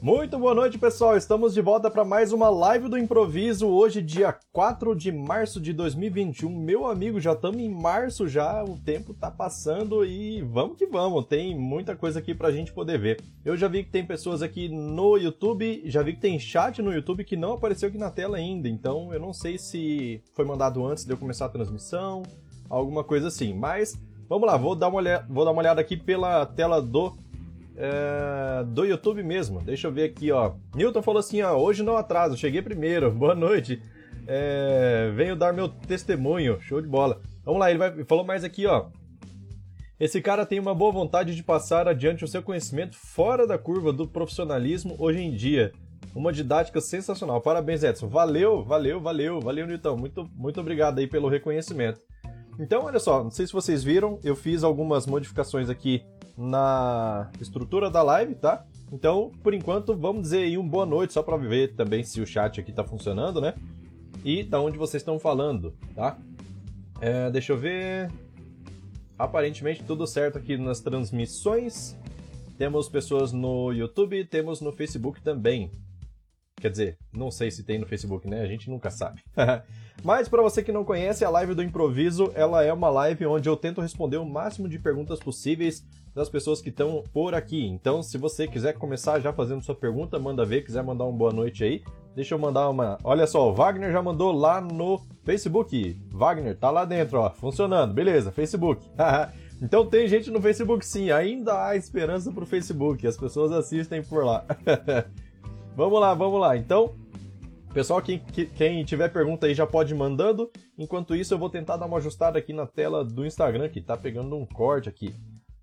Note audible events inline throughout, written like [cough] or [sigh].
Muito boa noite, pessoal. Estamos de volta para mais uma live do improviso. Hoje, dia 4 de março de 2021. Meu amigo, já estamos em março já, o tempo tá passando e vamos que vamos. Tem muita coisa aqui pra gente poder ver. Eu já vi que tem pessoas aqui no YouTube, já vi que tem chat no YouTube que não apareceu aqui na tela ainda. Então, eu não sei se foi mandado antes de eu começar a transmissão, alguma coisa assim. Mas vamos lá, vou dar uma olhada, vou dar uma olhada aqui pela tela do é, do YouTube mesmo. Deixa eu ver aqui, ó. Newton falou assim, ó, hoje não atraso, cheguei primeiro, [laughs] boa noite. É, venho dar meu testemunho, show de bola. Vamos lá, ele vai, falou mais aqui, ó. Esse cara tem uma boa vontade de passar adiante o seu conhecimento fora da curva do profissionalismo hoje em dia. Uma didática sensacional. Parabéns, Edson. Valeu, valeu, valeu, valeu, Newton. Muito, muito obrigado aí pelo reconhecimento. Então, olha só, não sei se vocês viram, eu fiz algumas modificações aqui na estrutura da live, tá? Então, por enquanto, vamos dizer aí um boa noite, só para ver também se o chat aqui tá funcionando, né? E da onde vocês estão falando, tá? É, deixa eu ver. Aparentemente tudo certo aqui nas transmissões. Temos pessoas no YouTube, temos no Facebook também. Quer dizer, não sei se tem no Facebook, né? A gente nunca sabe. [laughs] Mas para você que não conhece, a live do improviso, ela é uma live onde eu tento responder o máximo de perguntas possíveis das pessoas que estão por aqui. Então, se você quiser começar já fazendo sua pergunta, manda ver, quiser mandar uma boa noite aí. Deixa eu mandar uma. Olha só, o Wagner já mandou lá no Facebook. Wagner, tá lá dentro, ó, funcionando. Beleza, Facebook. [laughs] então tem gente no Facebook sim, ainda há esperança pro Facebook. As pessoas assistem por lá. [laughs] vamos lá, vamos lá. Então, pessoal, quem, quem tiver pergunta aí já pode ir mandando. Enquanto isso, eu vou tentar dar uma ajustada aqui na tela do Instagram, que tá pegando um corte aqui.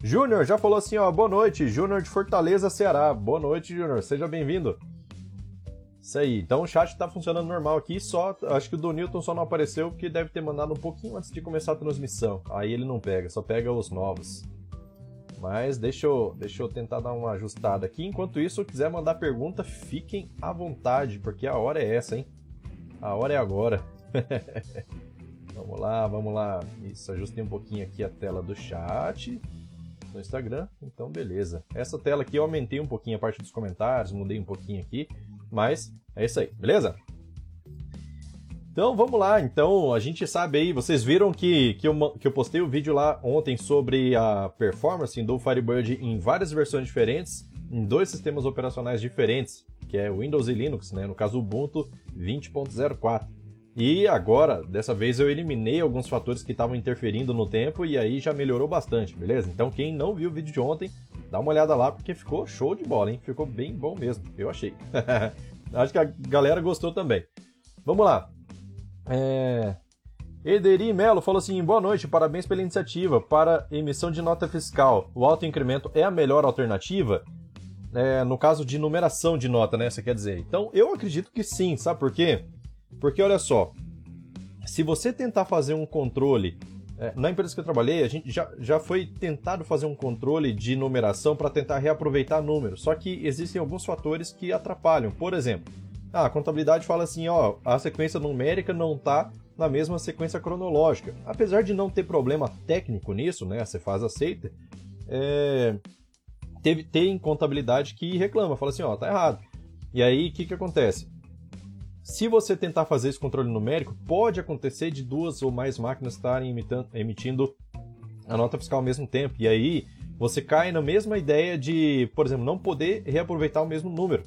Júnior já falou assim, ó, boa noite, Júnior de Fortaleza, Ceará. Boa noite, Júnior, seja bem-vindo. Isso aí, então o chat tá funcionando normal aqui, só, acho que o do Newton só não apareceu porque deve ter mandado um pouquinho antes de começar a transmissão. Aí ele não pega, só pega os novos. Mas deixa eu, deixa eu tentar dar uma ajustada aqui. Enquanto isso, se quiser mandar pergunta, fiquem à vontade, porque a hora é essa, hein? A hora é agora. [laughs] vamos lá, vamos lá. Isso, ajustei um pouquinho aqui a tela do chat no Instagram, então beleza. Essa tela aqui eu aumentei um pouquinho a parte dos comentários, mudei um pouquinho aqui, mas é isso aí, beleza? Então vamos lá, então a gente sabe aí, vocês viram que, que, eu, que eu postei o um vídeo lá ontem sobre a performance do Firebird em várias versões diferentes, em dois sistemas operacionais diferentes, que é Windows e Linux, né? no caso Ubuntu 20.04. E agora, dessa vez eu eliminei alguns fatores que estavam interferindo no tempo e aí já melhorou bastante, beleza? Então quem não viu o vídeo de ontem, dá uma olhada lá porque ficou show de bola, hein? Ficou bem bom mesmo, eu achei. [laughs] Acho que a galera gostou também. Vamos lá. É... Ederi Melo falou assim: boa noite, parabéns pela iniciativa. Para emissão de nota fiscal, o alto incremento é a melhor alternativa? É, no caso de numeração de nota, né? Você quer dizer? Então, eu acredito que sim, sabe por quê? Porque olha só, se você tentar fazer um controle. É, na empresa que eu trabalhei, a gente já, já foi tentado fazer um controle de numeração para tentar reaproveitar números. Só que existem alguns fatores que atrapalham. Por exemplo, a contabilidade fala assim: ó, a sequência numérica não está na mesma sequência cronológica. Apesar de não ter problema técnico nisso, né? A Cefaz aceita. É, teve, tem contabilidade que reclama, fala assim: ó, tá errado. E aí, o que, que acontece? Se você tentar fazer esse controle numérico, pode acontecer de duas ou mais máquinas estarem emitindo a nota fiscal ao mesmo tempo. E aí você cai na mesma ideia de, por exemplo, não poder reaproveitar o mesmo número.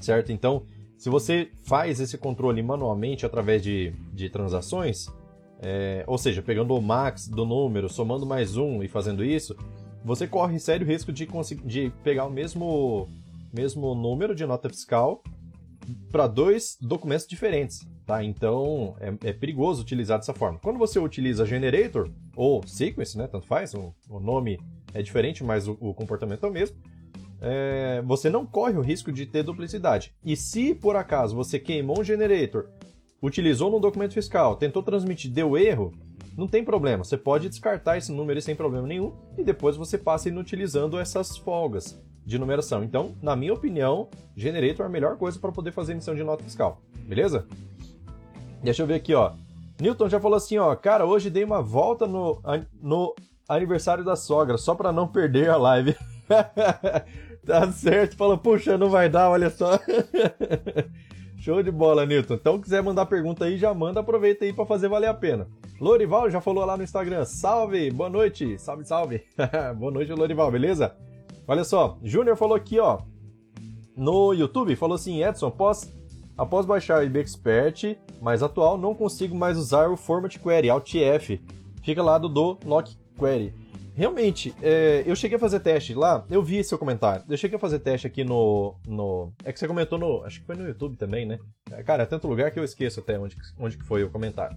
Certo? Então, se você faz esse controle manualmente através de, de transações, é, ou seja, pegando o max do número, somando mais um e fazendo isso, você corre sério risco de, de pegar o mesmo, mesmo número de nota fiscal para dois documentos diferentes, tá? Então é, é, perigoso utilizar dessa forma. Quando você utiliza generator ou sequence, né? Tanto faz, o, o nome é diferente, mas o, o comportamento é o mesmo. É, você não corre o risco de ter duplicidade. E se por acaso você queimou um generator, utilizou num documento fiscal, tentou transmitir, deu erro, não tem problema. Você pode descartar esse número sem problema nenhum e depois você passa inutilizando essas folgas de numeração. Então, na minha opinião, Generator é a melhor coisa para poder fazer emissão de nota fiscal. Beleza? Deixa eu ver aqui, ó. Newton já falou assim, ó, cara, hoje dei uma volta no, no aniversário da sogra, só para não perder a live. [laughs] Tá certo, fala, puxa, não vai dar, olha só. [laughs] Show de bola, Newton. Então, quiser mandar pergunta aí, já manda, aproveita aí para fazer valer a pena. Lorival já falou lá no Instagram, salve, boa noite, salve, salve. [laughs] boa noite, Lorival, beleza? Olha só, Júnior falou aqui, ó, no YouTube, falou assim, Edson, após, após baixar o IBExpert mais atual, não consigo mais usar o Format Query, Alt F. Fica lá do do Lock Query. Realmente, é, eu cheguei a fazer teste lá, eu vi seu comentário. Eu cheguei a fazer teste aqui no, no. É que você comentou no. Acho que foi no YouTube também, né? É, cara, é tanto lugar que eu esqueço até onde, onde que foi o comentário.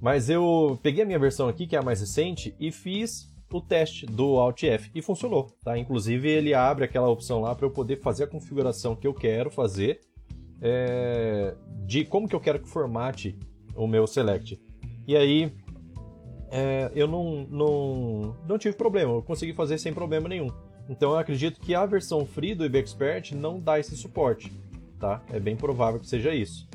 Mas eu peguei a minha versão aqui, que é a mais recente, e fiz o teste do Alt F e funcionou, tá? Inclusive ele abre aquela opção lá para eu poder fazer a configuração que eu quero fazer é, de como que eu quero que formate o meu select. E aí é, eu não, não, não tive problema, eu consegui fazer sem problema nenhum. Então eu acredito que a versão free do IBExpert não dá esse suporte, tá? É bem provável que seja isso.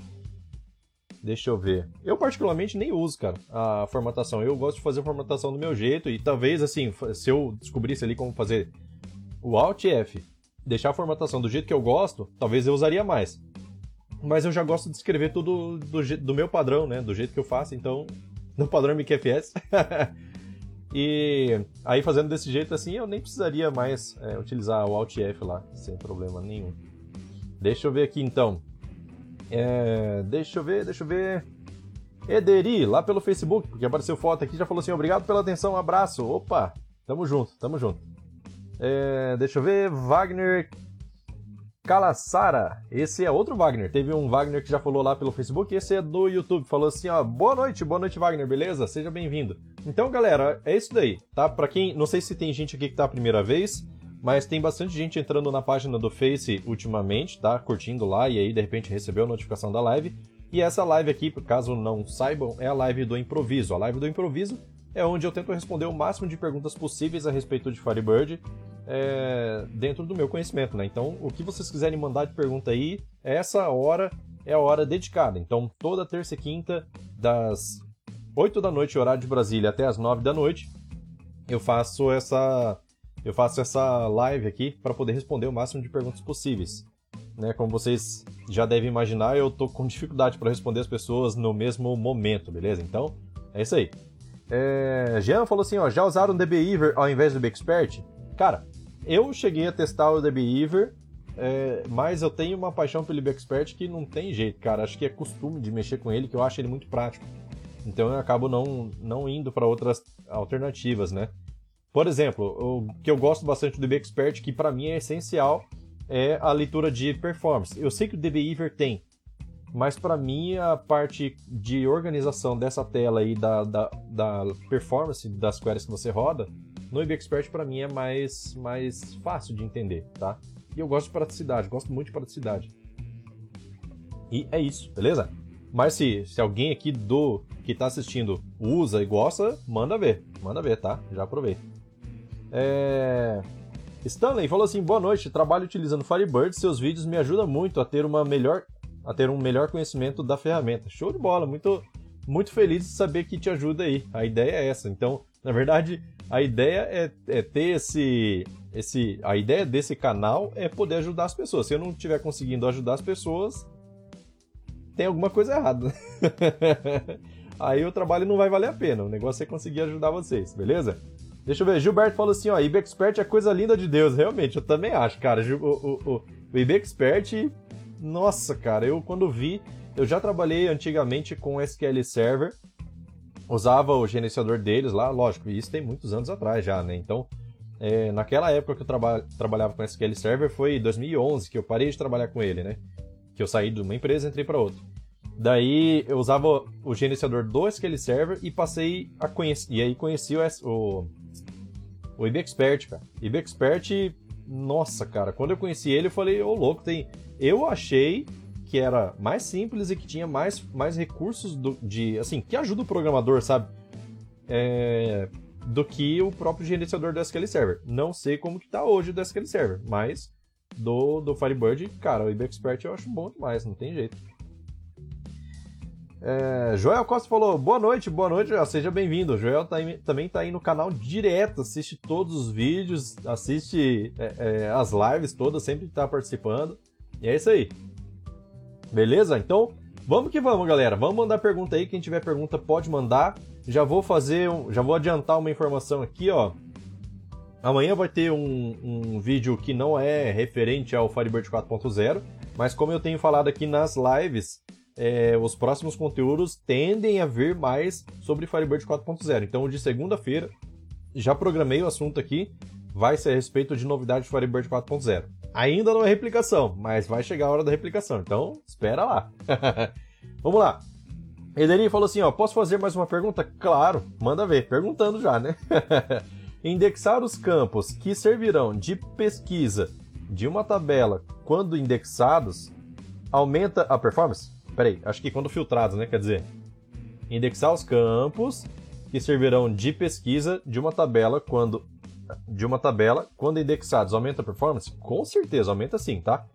Deixa eu ver. Eu particularmente nem uso, cara, a formatação. Eu gosto de fazer a formatação do meu jeito e talvez, assim, se eu descobrisse ali como fazer o Alt F, deixar a formatação do jeito que eu gosto, talvez eu usaria mais. Mas eu já gosto de escrever tudo do, do meu padrão, né? Do jeito que eu faço, então no padrão MQFS. [laughs] e aí fazendo desse jeito assim, eu nem precisaria mais é, utilizar o Alt F lá, sem problema nenhum. Deixa eu ver aqui então. É, deixa eu ver, deixa eu ver. Ederi, lá pelo Facebook, porque apareceu foto aqui, já falou assim: obrigado pela atenção, um abraço. Opa, tamo junto, tamo junto. É, deixa eu ver, Wagner Calassara, esse é outro Wagner. Teve um Wagner que já falou lá pelo Facebook, esse é do YouTube. Falou assim, ó, boa noite, boa noite Wagner, beleza? Seja bem-vindo. Então, galera, é isso daí, tá? Para quem, não sei se tem gente aqui que tá a primeira vez, mas tem bastante gente entrando na página do Face ultimamente, tá? Curtindo lá e aí de repente recebeu a notificação da live. E essa live aqui, caso não saibam, é a live do improviso. A live do improviso é onde eu tento responder o máximo de perguntas possíveis a respeito de Firebird é, dentro do meu conhecimento, né? Então, o que vocês quiserem mandar de pergunta aí, essa hora é a hora dedicada. Então, toda terça e quinta, das 8 da noite, horário de Brasília, até as 9 da noite, eu faço essa eu faço essa live aqui para poder responder o máximo de perguntas possíveis. Né, como vocês já devem imaginar, eu tô com dificuldade para responder as pessoas no mesmo momento, beleza? Então, é isso aí. É, Jean falou assim, ó, já usaram o DBeaver ao invés do BXpert? Cara, eu cheguei a testar o DBeaver, é, mas eu tenho uma paixão pelo BXpert que não tem jeito, cara. Acho que é costume de mexer com ele, que eu acho ele muito prático. Então eu acabo não, não indo para outras alternativas, né? Por exemplo, o que eu gosto bastante do DBExpert, que para mim é essencial, é a leitura de performance. Eu sei que o DBeaver tem, mas para mim a parte de organização dessa tela aí da, da, da performance das queries que você roda, no IBExpert para mim é mais, mais fácil de entender, tá? E eu gosto de praticidade, gosto muito de praticidade. E é isso, beleza? Mas se, se alguém aqui do que está assistindo usa e gosta, manda ver, manda ver, tá? Já aproveita. É... Stanley falou assim: boa noite, trabalho utilizando Firebird, seus vídeos me ajudam muito a ter uma melhor a ter um melhor conhecimento da ferramenta. Show de bola, muito muito feliz de saber que te ajuda aí. A ideia é essa. Então, na verdade, a ideia é, é ter esse esse a ideia desse canal é poder ajudar as pessoas. Se eu não estiver conseguindo ajudar as pessoas, tem alguma coisa errada. [laughs] aí o trabalho não vai valer a pena. O negócio é conseguir ajudar vocês, beleza? Deixa eu ver, Gilberto falou assim, ó, IBExpert é coisa linda de Deus. Realmente, eu também acho, cara. O, o, o, o IBExpert, nossa, cara, eu quando vi, eu já trabalhei antigamente com SQL Server, usava o gerenciador deles lá, lógico, isso tem muitos anos atrás já, né? Então, é, naquela época que eu traba trabalhava com SQL Server foi 2011 que eu parei de trabalhar com ele, né? Que eu saí de uma empresa e entrei para outra. Daí eu usava o gerenciador do SQL Server e passei a conhecer. E aí conheci o, o o IBExpert, cara. IBExpert, nossa, cara, quando eu conheci ele, eu falei, ô oh, louco, tem. Eu achei que era mais simples e que tinha mais, mais recursos do, de. assim, que ajuda o programador, sabe? É, do que o próprio gerenciador do SQL Server. Não sei como que tá hoje o SQL Server, mas do, do Firebird, cara, o IBExpert eu acho bom demais, não tem jeito. É, Joel Costa falou, boa noite, boa noite, seja bem-vindo. Joel tá aí, também tá aí no canal direto, assiste todos os vídeos, assiste é, é, as lives todas, sempre tá participando. E é isso aí. Beleza? Então, vamos que vamos, galera. Vamos mandar pergunta aí. Quem tiver pergunta pode mandar. Já vou fazer, um, já vou adiantar uma informação aqui, ó. Amanhã vai ter um, um vídeo que não é referente ao Firebird 4.0, mas como eu tenho falado aqui nas lives, é, os próximos conteúdos tendem a vir mais sobre Firebird 4.0. Então, de segunda-feira, já programei o assunto aqui, vai ser a respeito de novidade de Firebird 4.0. Ainda não é replicação, mas vai chegar a hora da replicação, então espera lá. [laughs] Vamos lá. Ederi falou assim, ó, posso fazer mais uma pergunta? Claro, manda ver, perguntando já, né? [laughs] Indexar os campos que servirão de pesquisa de uma tabela quando indexados aumenta a performance? Peraí, acho que quando filtrados, né? Quer dizer, indexar os campos que servirão de pesquisa de uma tabela quando de uma tabela quando indexados aumenta a performance? Com certeza, aumenta sim, tá?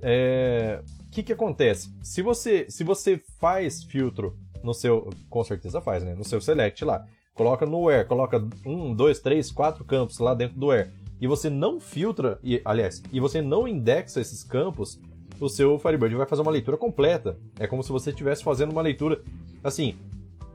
É... O que que acontece? Se você se você faz filtro no seu, com certeza faz, né? No seu select lá, coloca no where, coloca um, dois, três, quatro campos lá dentro do where e você não filtra, e, aliás, e você não indexa esses campos, o seu Firebird vai fazer uma leitura completa. É como se você estivesse fazendo uma leitura. Assim,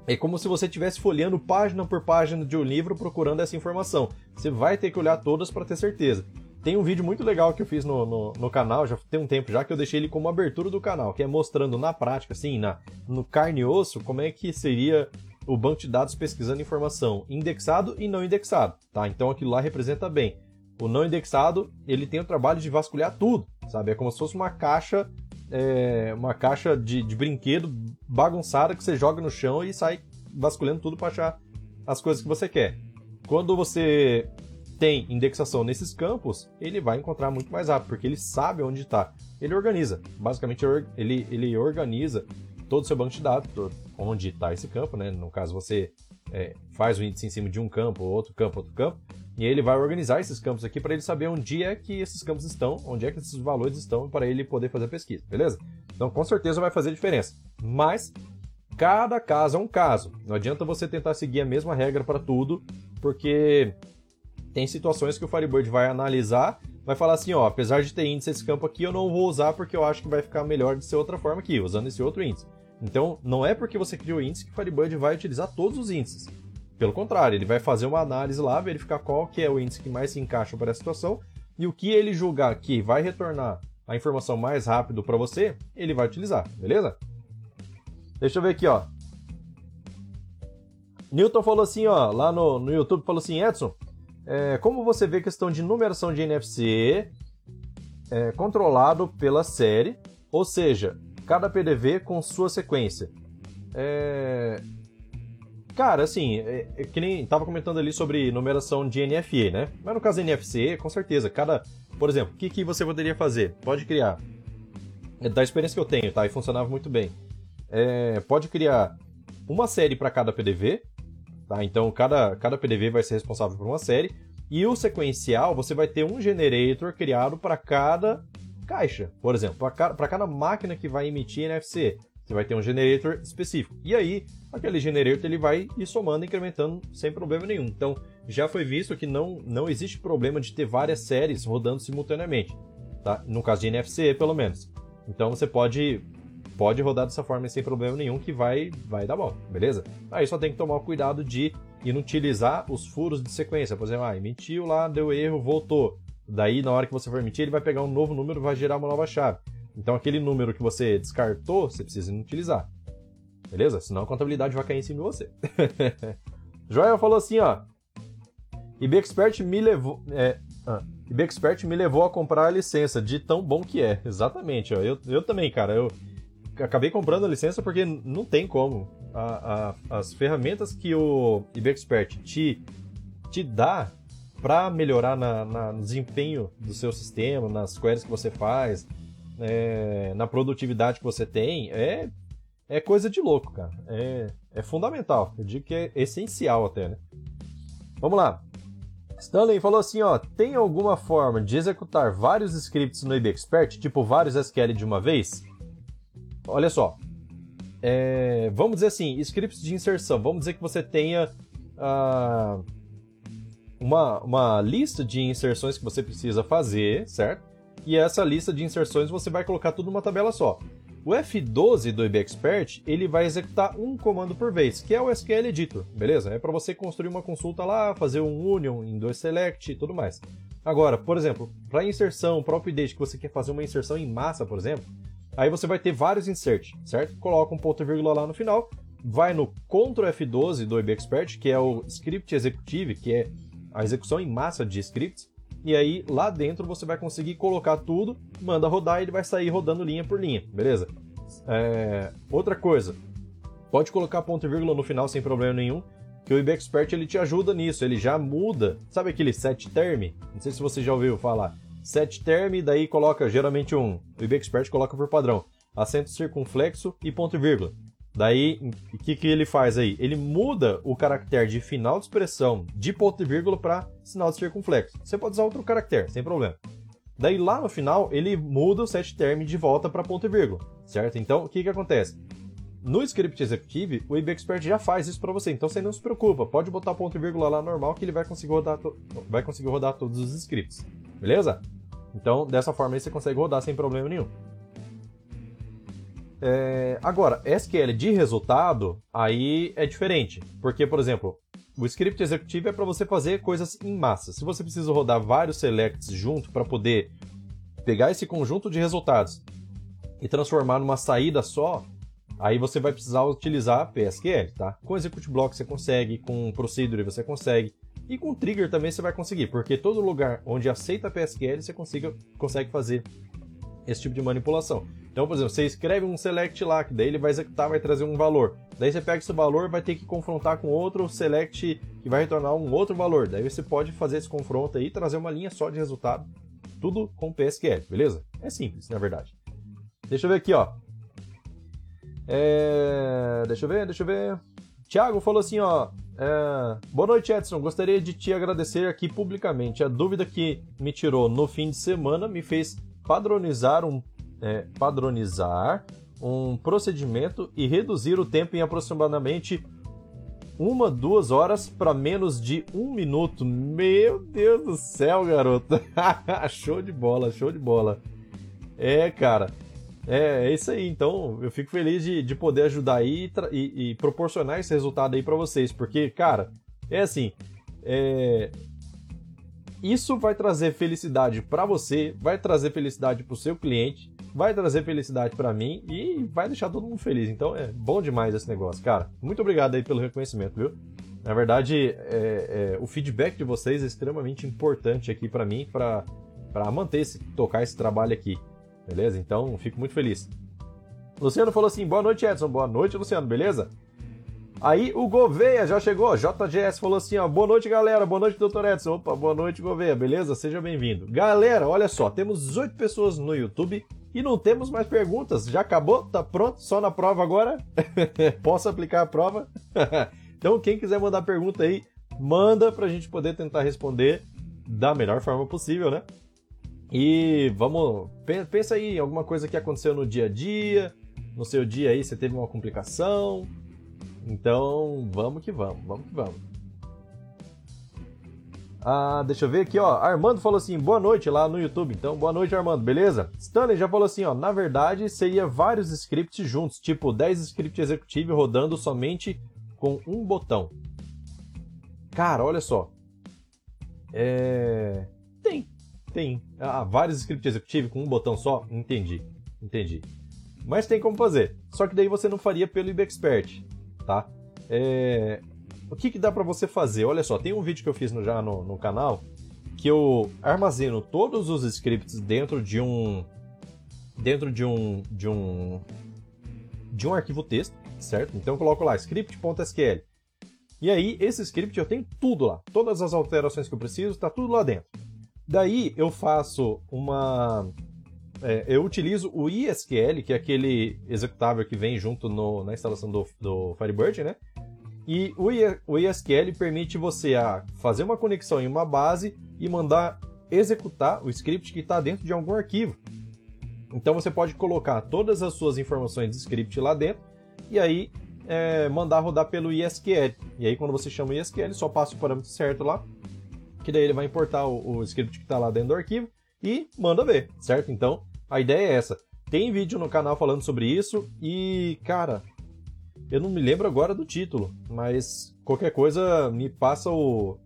é como se você estivesse folheando página por página de um livro procurando essa informação. Você vai ter que olhar todas para ter certeza. Tem um vídeo muito legal que eu fiz no, no, no, canal, já tem um tempo já, que eu deixei ele como abertura do canal, que é mostrando na prática, assim, na, no carne e osso, como é que seria o banco de dados pesquisando informação indexado e não indexado, tá? Então aquilo lá representa bem. O não indexado, ele tem o trabalho de vasculhar tudo sabe? É como se fosse uma caixa, é, uma caixa de, de brinquedo bagunçada que você joga no chão e sai vasculhando tudo para achar as coisas que você quer. Quando você tem indexação nesses campos, ele vai encontrar muito mais rápido, porque ele sabe onde está. Ele organiza, basicamente ele, ele organiza todo o seu banco de dados, onde está esse campo, né? No caso, você é, faz o índice em cima de um campo, outro campo, outro campo, e ele vai organizar esses campos aqui para ele saber onde é que esses campos estão, onde é que esses valores estão, para ele poder fazer a pesquisa, beleza? Então, com certeza vai fazer diferença. Mas cada caso é um caso. Não adianta você tentar seguir a mesma regra para tudo, porque tem situações que o Firebird vai analisar, vai falar assim, ó, apesar de ter índice esse campo aqui, eu não vou usar porque eu acho que vai ficar melhor de ser outra forma aqui, usando esse outro índice. Então, não é porque você criou índice que o Firebird vai utilizar todos os índices. Pelo contrário, ele vai fazer uma análise lá, verificar qual que é o índice que mais se encaixa para a situação e o que ele julgar que vai retornar a informação mais rápido para você, ele vai utilizar, beleza? Deixa eu ver aqui, ó. Newton falou assim, ó, lá no, no YouTube, falou assim, Edson, é, como você vê a questão de numeração de NFC é, controlado pela série, ou seja, cada PDV com sua sequência? É, Cara, assim, é, é, que nem tava comentando ali sobre numeração de NFE, né? Mas no caso NFC, com certeza, cada. Por exemplo, o que, que você poderia fazer? Pode criar. É da experiência que eu tenho, tá? E funcionava muito bem. É, pode criar uma série para cada PDV, tá? Então cada, cada PDV vai ser responsável por uma série. E o sequencial, você vai ter um generator criado para cada caixa. Por exemplo, para cada máquina que vai emitir NFC. Você vai ter um generator específico. E aí, aquele generator ele vai ir somando, incrementando sem problema nenhum. Então, já foi visto que não, não existe problema de ter várias séries rodando simultaneamente. Tá? No caso de NFC, pelo menos. Então, você pode pode rodar dessa forma sem problema nenhum que vai vai dar bom, beleza? Aí só tem que tomar o cuidado de inutilizar os furos de sequência. Por exemplo, ah, emitiu lá, deu erro, voltou. Daí, na hora que você for emitir, ele vai pegar um novo número vai gerar uma nova chave. Então aquele número que você descartou, você precisa utilizar. Beleza? Senão a contabilidade vai cair em cima de você. [laughs] Joel falou assim, ó. IBExpert me levou. É, ah, me levou a comprar a licença, de tão bom que é. Exatamente, ó. Eu, eu também, cara. Eu acabei comprando a licença porque não tem como. A, a, as ferramentas que o IBExpert te, te dá para melhorar na, na, no desempenho do seu sistema, nas queries que você faz, é, na produtividade que você tem, é, é coisa de louco, cara. É, é fundamental. Eu digo que é essencial até, né? Vamos lá. Stanley falou assim, ó, tem alguma forma de executar vários scripts no IBExpert, tipo vários SQL de uma vez? Olha só, é, vamos dizer assim, scripts de inserção. Vamos dizer que você tenha uh, uma, uma lista de inserções que você precisa fazer, certo? E essa lista de inserções você vai colocar tudo numa tabela só. O F12 do IBExpert, ele vai executar um comando por vez, que é o SQL Editor, beleza? É para você construir uma consulta lá, fazer um union dois select e tudo mais. Agora, por exemplo, para inserção, para update, que você quer fazer uma inserção em massa, por exemplo, aí você vai ter vários insert, certo? Coloca um ponto e vírgula lá no final, vai no Ctrl F12 do IBExpert, que é o script executive, que é a execução em massa de scripts, e aí lá dentro você vai conseguir colocar tudo, manda rodar e ele vai sair rodando linha por linha, beleza? É... Outra coisa, pode colocar ponto e vírgula no final sem problema nenhum, que o IBExpert ele te ajuda nisso, ele já muda, sabe aquele set term? Não sei se você já ouviu falar. Set term, daí coloca geralmente um, o IBExpert coloca por padrão, acento circunflexo e ponto e vírgula. Daí, o que, que ele faz aí? Ele muda o caractere de final de expressão de ponto e vírgula para sinal de circunflexo. Você pode usar outro caractere, sem problema. Daí lá no final, ele muda o set term de volta para ponto e vírgula, certo? Então, o que, que acontece? No script executive, o IBExpert já faz isso para você, então você não se preocupa, pode botar ponto e vírgula lá normal que ele vai conseguir rodar, vai conseguir rodar todos os scripts, beleza? Então, dessa forma aí você consegue rodar sem problema nenhum. É, agora, SQL de resultado, aí é diferente. Porque, por exemplo, o script executivo é para você fazer coisas em massa. Se você precisa rodar vários selects junto para poder pegar esse conjunto de resultados e transformar numa saída só, aí você vai precisar utilizar PSQL, tá? Com execute block você consegue, com procedure você consegue, e com trigger também você vai conseguir, porque todo lugar onde aceita PSQL você consiga, consegue fazer esse tipo de manipulação. Então, por exemplo, você escreve um select lá, que daí ele vai executar, vai trazer um valor. Daí você pega esse valor vai ter que confrontar com outro select que vai retornar um outro valor. Daí você pode fazer esse confronto aí e trazer uma linha só de resultado, tudo com PSQL, beleza? É simples, na verdade. Deixa eu ver aqui, ó. É... Deixa eu ver, deixa eu ver. Tiago falou assim, ó. É... Boa noite, Edson. Gostaria de te agradecer aqui publicamente. A dúvida que me tirou no fim de semana me fez padronizar um é, padronizar um procedimento e reduzir o tempo em aproximadamente uma, duas horas para menos de um minuto. Meu Deus do céu, garoto! [laughs] show de bola, show de bola. É, cara, é, é isso aí. Então, eu fico feliz de, de poder ajudar aí e, e, e proporcionar esse resultado aí para vocês, porque, cara, é assim, é, isso vai trazer felicidade para você, vai trazer felicidade para o seu cliente, vai trazer felicidade para mim e vai deixar todo mundo feliz. Então é bom demais esse negócio, cara. Muito obrigado aí pelo reconhecimento, viu? Na verdade, é, é, o feedback de vocês é extremamente importante aqui para mim, para manter esse, tocar esse trabalho aqui, beleza? Então, fico muito feliz. Luciano falou assim: boa noite, Edson. Boa noite, Luciano, beleza? Aí o Gouveia já chegou, JGS falou assim, ó, boa noite galera, boa noite doutor Edson, opa, boa noite Gouveia, beleza? Seja bem-vindo. Galera, olha só, temos oito pessoas no YouTube e não temos mais perguntas, já acabou? Tá pronto? Só na prova agora? [laughs] Posso aplicar a prova? [laughs] então quem quiser mandar pergunta aí, manda pra gente poder tentar responder da melhor forma possível, né? E vamos, pensa aí alguma coisa que aconteceu no dia a dia, no seu dia aí você teve uma complicação, então, vamos que vamos, vamos que vamos. Ah, deixa eu ver aqui, ó. Armando falou assim: boa noite lá no YouTube. Então, boa noite, Armando, beleza? Stanley já falou assim: ó. Na verdade, seria vários scripts juntos, tipo 10 scripts executive rodando somente com um botão. Cara, olha só. É. Tem, tem. Ah, vários scripts executive com um botão só? Entendi, entendi. Mas tem como fazer. Só que daí você não faria pelo IBExpert tá? É... O que, que dá para você fazer? Olha só, tem um vídeo que eu fiz no, já no, no canal que eu armazeno todos os scripts dentro de um dentro de um de um de um arquivo texto, certo? Então eu coloco lá script.sql. E aí esse script eu tenho tudo lá, todas as alterações que eu preciso, está tudo lá dentro. Daí eu faço uma é, eu utilizo o ISQL, que é aquele executável que vem junto no, na instalação do, do Firebird, né? E o, o ISQL permite você a fazer uma conexão em uma base e mandar executar o script que está dentro de algum arquivo. Então você pode colocar todas as suas informações de script lá dentro e aí é, mandar rodar pelo ISQL. E aí quando você chama o ISQL, só passa o parâmetro certo lá, que daí ele vai importar o, o script que está lá dentro do arquivo e manda ver, certo? Então, a ideia é essa. Tem vídeo no canal falando sobre isso e, cara, eu não me lembro agora do título, mas qualquer coisa me passa o.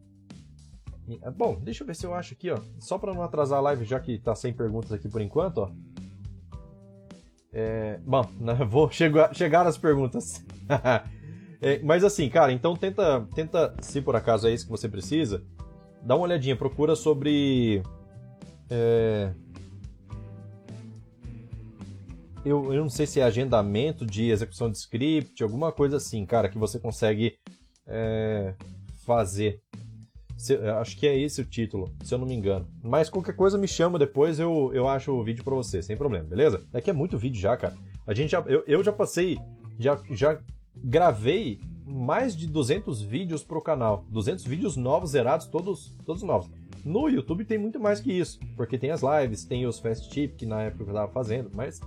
Bom, deixa eu ver se eu acho aqui, ó. Só para não atrasar a live, já que tá sem perguntas aqui por enquanto, ó. É... Bom, [laughs] né, vou chegar, chegar às perguntas. [laughs] é, mas assim, cara, então tenta, tenta, se por acaso é isso que você precisa, dá uma olhadinha, procura sobre é... Eu, eu não sei se é agendamento de execução de script, alguma coisa assim, cara, que você consegue é, fazer. Se, acho que é esse o título, se eu não me engano. Mas qualquer coisa me chama depois, eu, eu acho o vídeo pra você, sem problema, beleza? É que é muito vídeo já, cara. A gente já, eu, eu já passei, já, já gravei mais de 200 vídeos pro canal. 200 vídeos novos, zerados, todos, todos novos. No YouTube tem muito mais que isso, porque tem as lives, tem os fast tip que na época eu tava fazendo, mas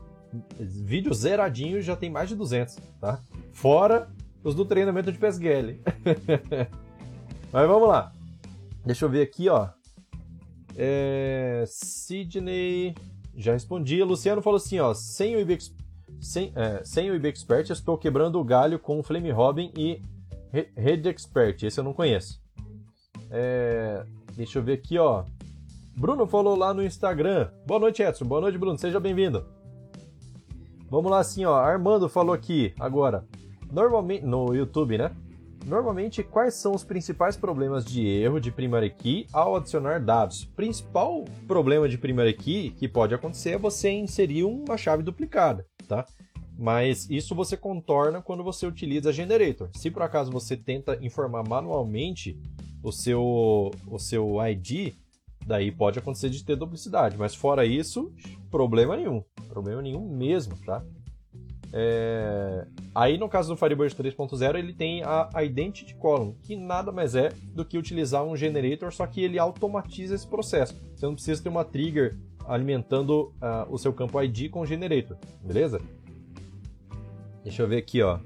vídeo zeradinho já tem mais de 200, tá? Fora os do treinamento de PSGL. [laughs] mas vamos lá. Deixa eu ver aqui, ó. É... Sidney, já respondi. Luciano falou assim, ó, sem o IB, sem, é, sem o IB Expert, estou quebrando o galho com o Flame Robin e Red Expert. Esse eu não conheço. É... Deixa eu ver aqui, ó. Bruno falou lá no Instagram. Boa noite, Edson. Boa noite, Bruno. Seja bem-vindo. Vamos lá, assim, ó. Armando falou aqui agora. Normalmente, no YouTube, né? Normalmente, quais são os principais problemas de erro de primary key ao adicionar dados? Principal problema de primary key que pode acontecer é você inserir uma chave duplicada, tá? Mas isso você contorna quando você utiliza Generator. Se por acaso você tenta informar manualmente o seu, o seu ID, daí pode acontecer de ter duplicidade. Mas fora isso, problema nenhum. Problema nenhum mesmo, tá? É... Aí no caso do Firebird 3.0 ele tem a Identity Column, que nada mais é do que utilizar um generator, só que ele automatiza esse processo. Você não precisa ter uma trigger alimentando uh, o seu campo ID com o generator, beleza? Deixa eu ver aqui, ó.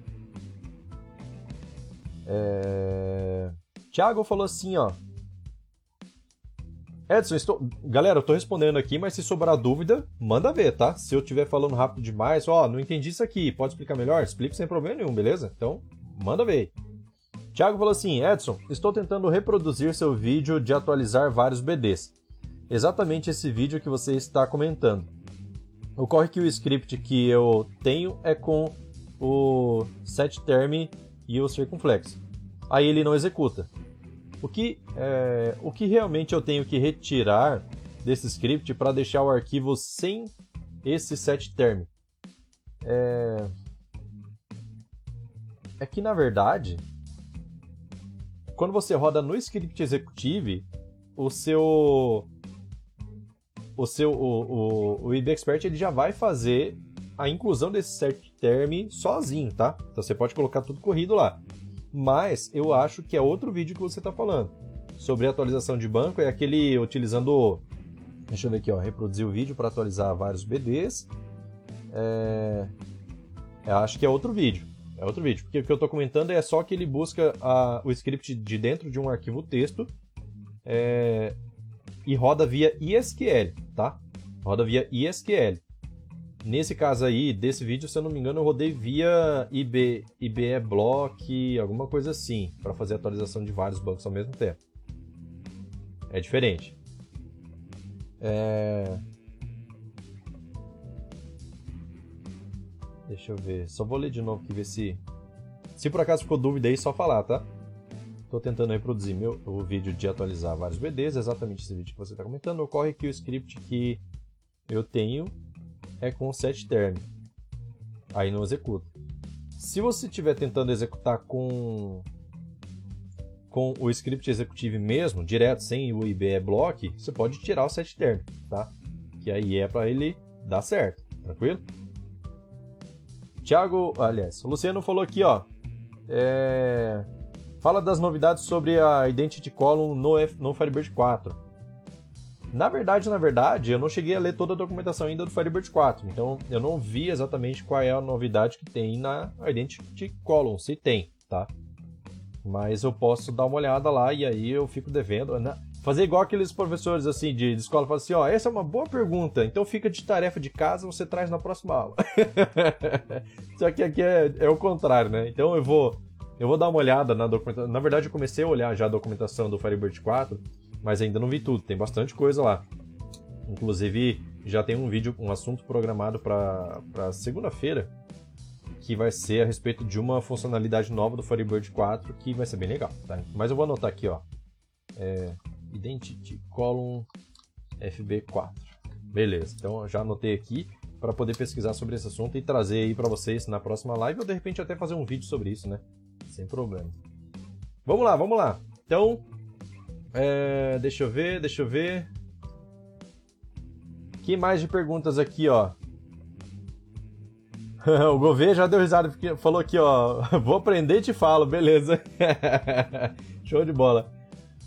É... Thiago falou assim, ó. Edson, estou... galera, eu tô respondendo aqui, mas se sobrar dúvida, manda ver, tá? Se eu estiver falando rápido demais, ó, não entendi isso aqui, pode explicar melhor? Explico sem problema nenhum, beleza? Então, manda ver. Thiago falou assim: Edson, estou tentando reproduzir seu vídeo de atualizar vários BDs. Exatamente esse vídeo que você está comentando. Ocorre que o script que eu tenho é com o setTerm e o circunflex. Aí ele não executa. O que, é, o que realmente eu tenho que retirar desse script para deixar o arquivo sem esse set term? É, é que na verdade, quando você roda no script executive, o seu o seu o, o, o ele já vai fazer a inclusão desse set term sozinho, tá? Então você pode colocar tudo corrido lá. Mas eu acho que é outro vídeo que você está falando. Sobre atualização de banco, é aquele utilizando. Deixa eu ver aqui, ó. Reproduzir o vídeo para atualizar vários BDs. É... Eu acho que é outro vídeo. É outro vídeo. Porque o que eu estou comentando é só que ele busca a, o script de dentro de um arquivo texto é... e roda via ISQL, tá? Roda via ISQL. Nesse caso aí, desse vídeo, se eu não me engano, eu rodei via IB, IBE Block, alguma coisa assim, para fazer atualização de vários bancos ao mesmo tempo. É diferente. É... Deixa eu ver. Só vou ler de novo aqui ver se. Se por acaso ficou dúvida aí, só falar, tá? Estou tentando reproduzir meu, o vídeo de atualizar vários BDs, exatamente esse vídeo que você está comentando. Ocorre que o script que eu tenho é com set term. Aí não executa. Se você estiver tentando executar com com o script executivo mesmo, direto, sem o IBE block, você pode tirar o set term, tá? Que aí é para ele dar certo, tranquilo? Thiago, aliás, o Luciano falou aqui, ó. É... Fala das novidades sobre a Identity Column no, F... no Firebird 4. Na verdade, na verdade, eu não cheguei a ler toda a documentação ainda do Firebird 4, então eu não vi exatamente qual é a novidade que tem na Identity Column, se tem, tá? Mas eu posso dar uma olhada lá e aí eu fico devendo. Né? Fazer igual aqueles professores assim de, de escola, falam assim, ó, essa é uma boa pergunta, então fica de tarefa de casa, você traz na próxima aula. [laughs] Só que aqui é, é o contrário, né? Então eu vou eu vou dar uma olhada na documentação. Na verdade, eu comecei a olhar já a documentação do Firebird 4 mas ainda não vi tudo, tem bastante coisa lá. Inclusive, já tem um vídeo, um assunto programado para segunda-feira, que vai ser a respeito de uma funcionalidade nova do Firebird 4, que vai ser bem legal, tá? Mas eu vou anotar aqui, ó. É, Identity Column FB4. Beleza, então já anotei aqui para poder pesquisar sobre esse assunto e trazer aí para vocês na próxima live ou de repente até fazer um vídeo sobre isso, né? Sem problema. Vamos lá, vamos lá. Então, é, deixa eu ver, deixa eu ver. Que mais de perguntas aqui, ó? [laughs] o Gouveia já deu risada, falou aqui, ó. [laughs] Vou aprender e te falo, beleza. [laughs] Show de bola.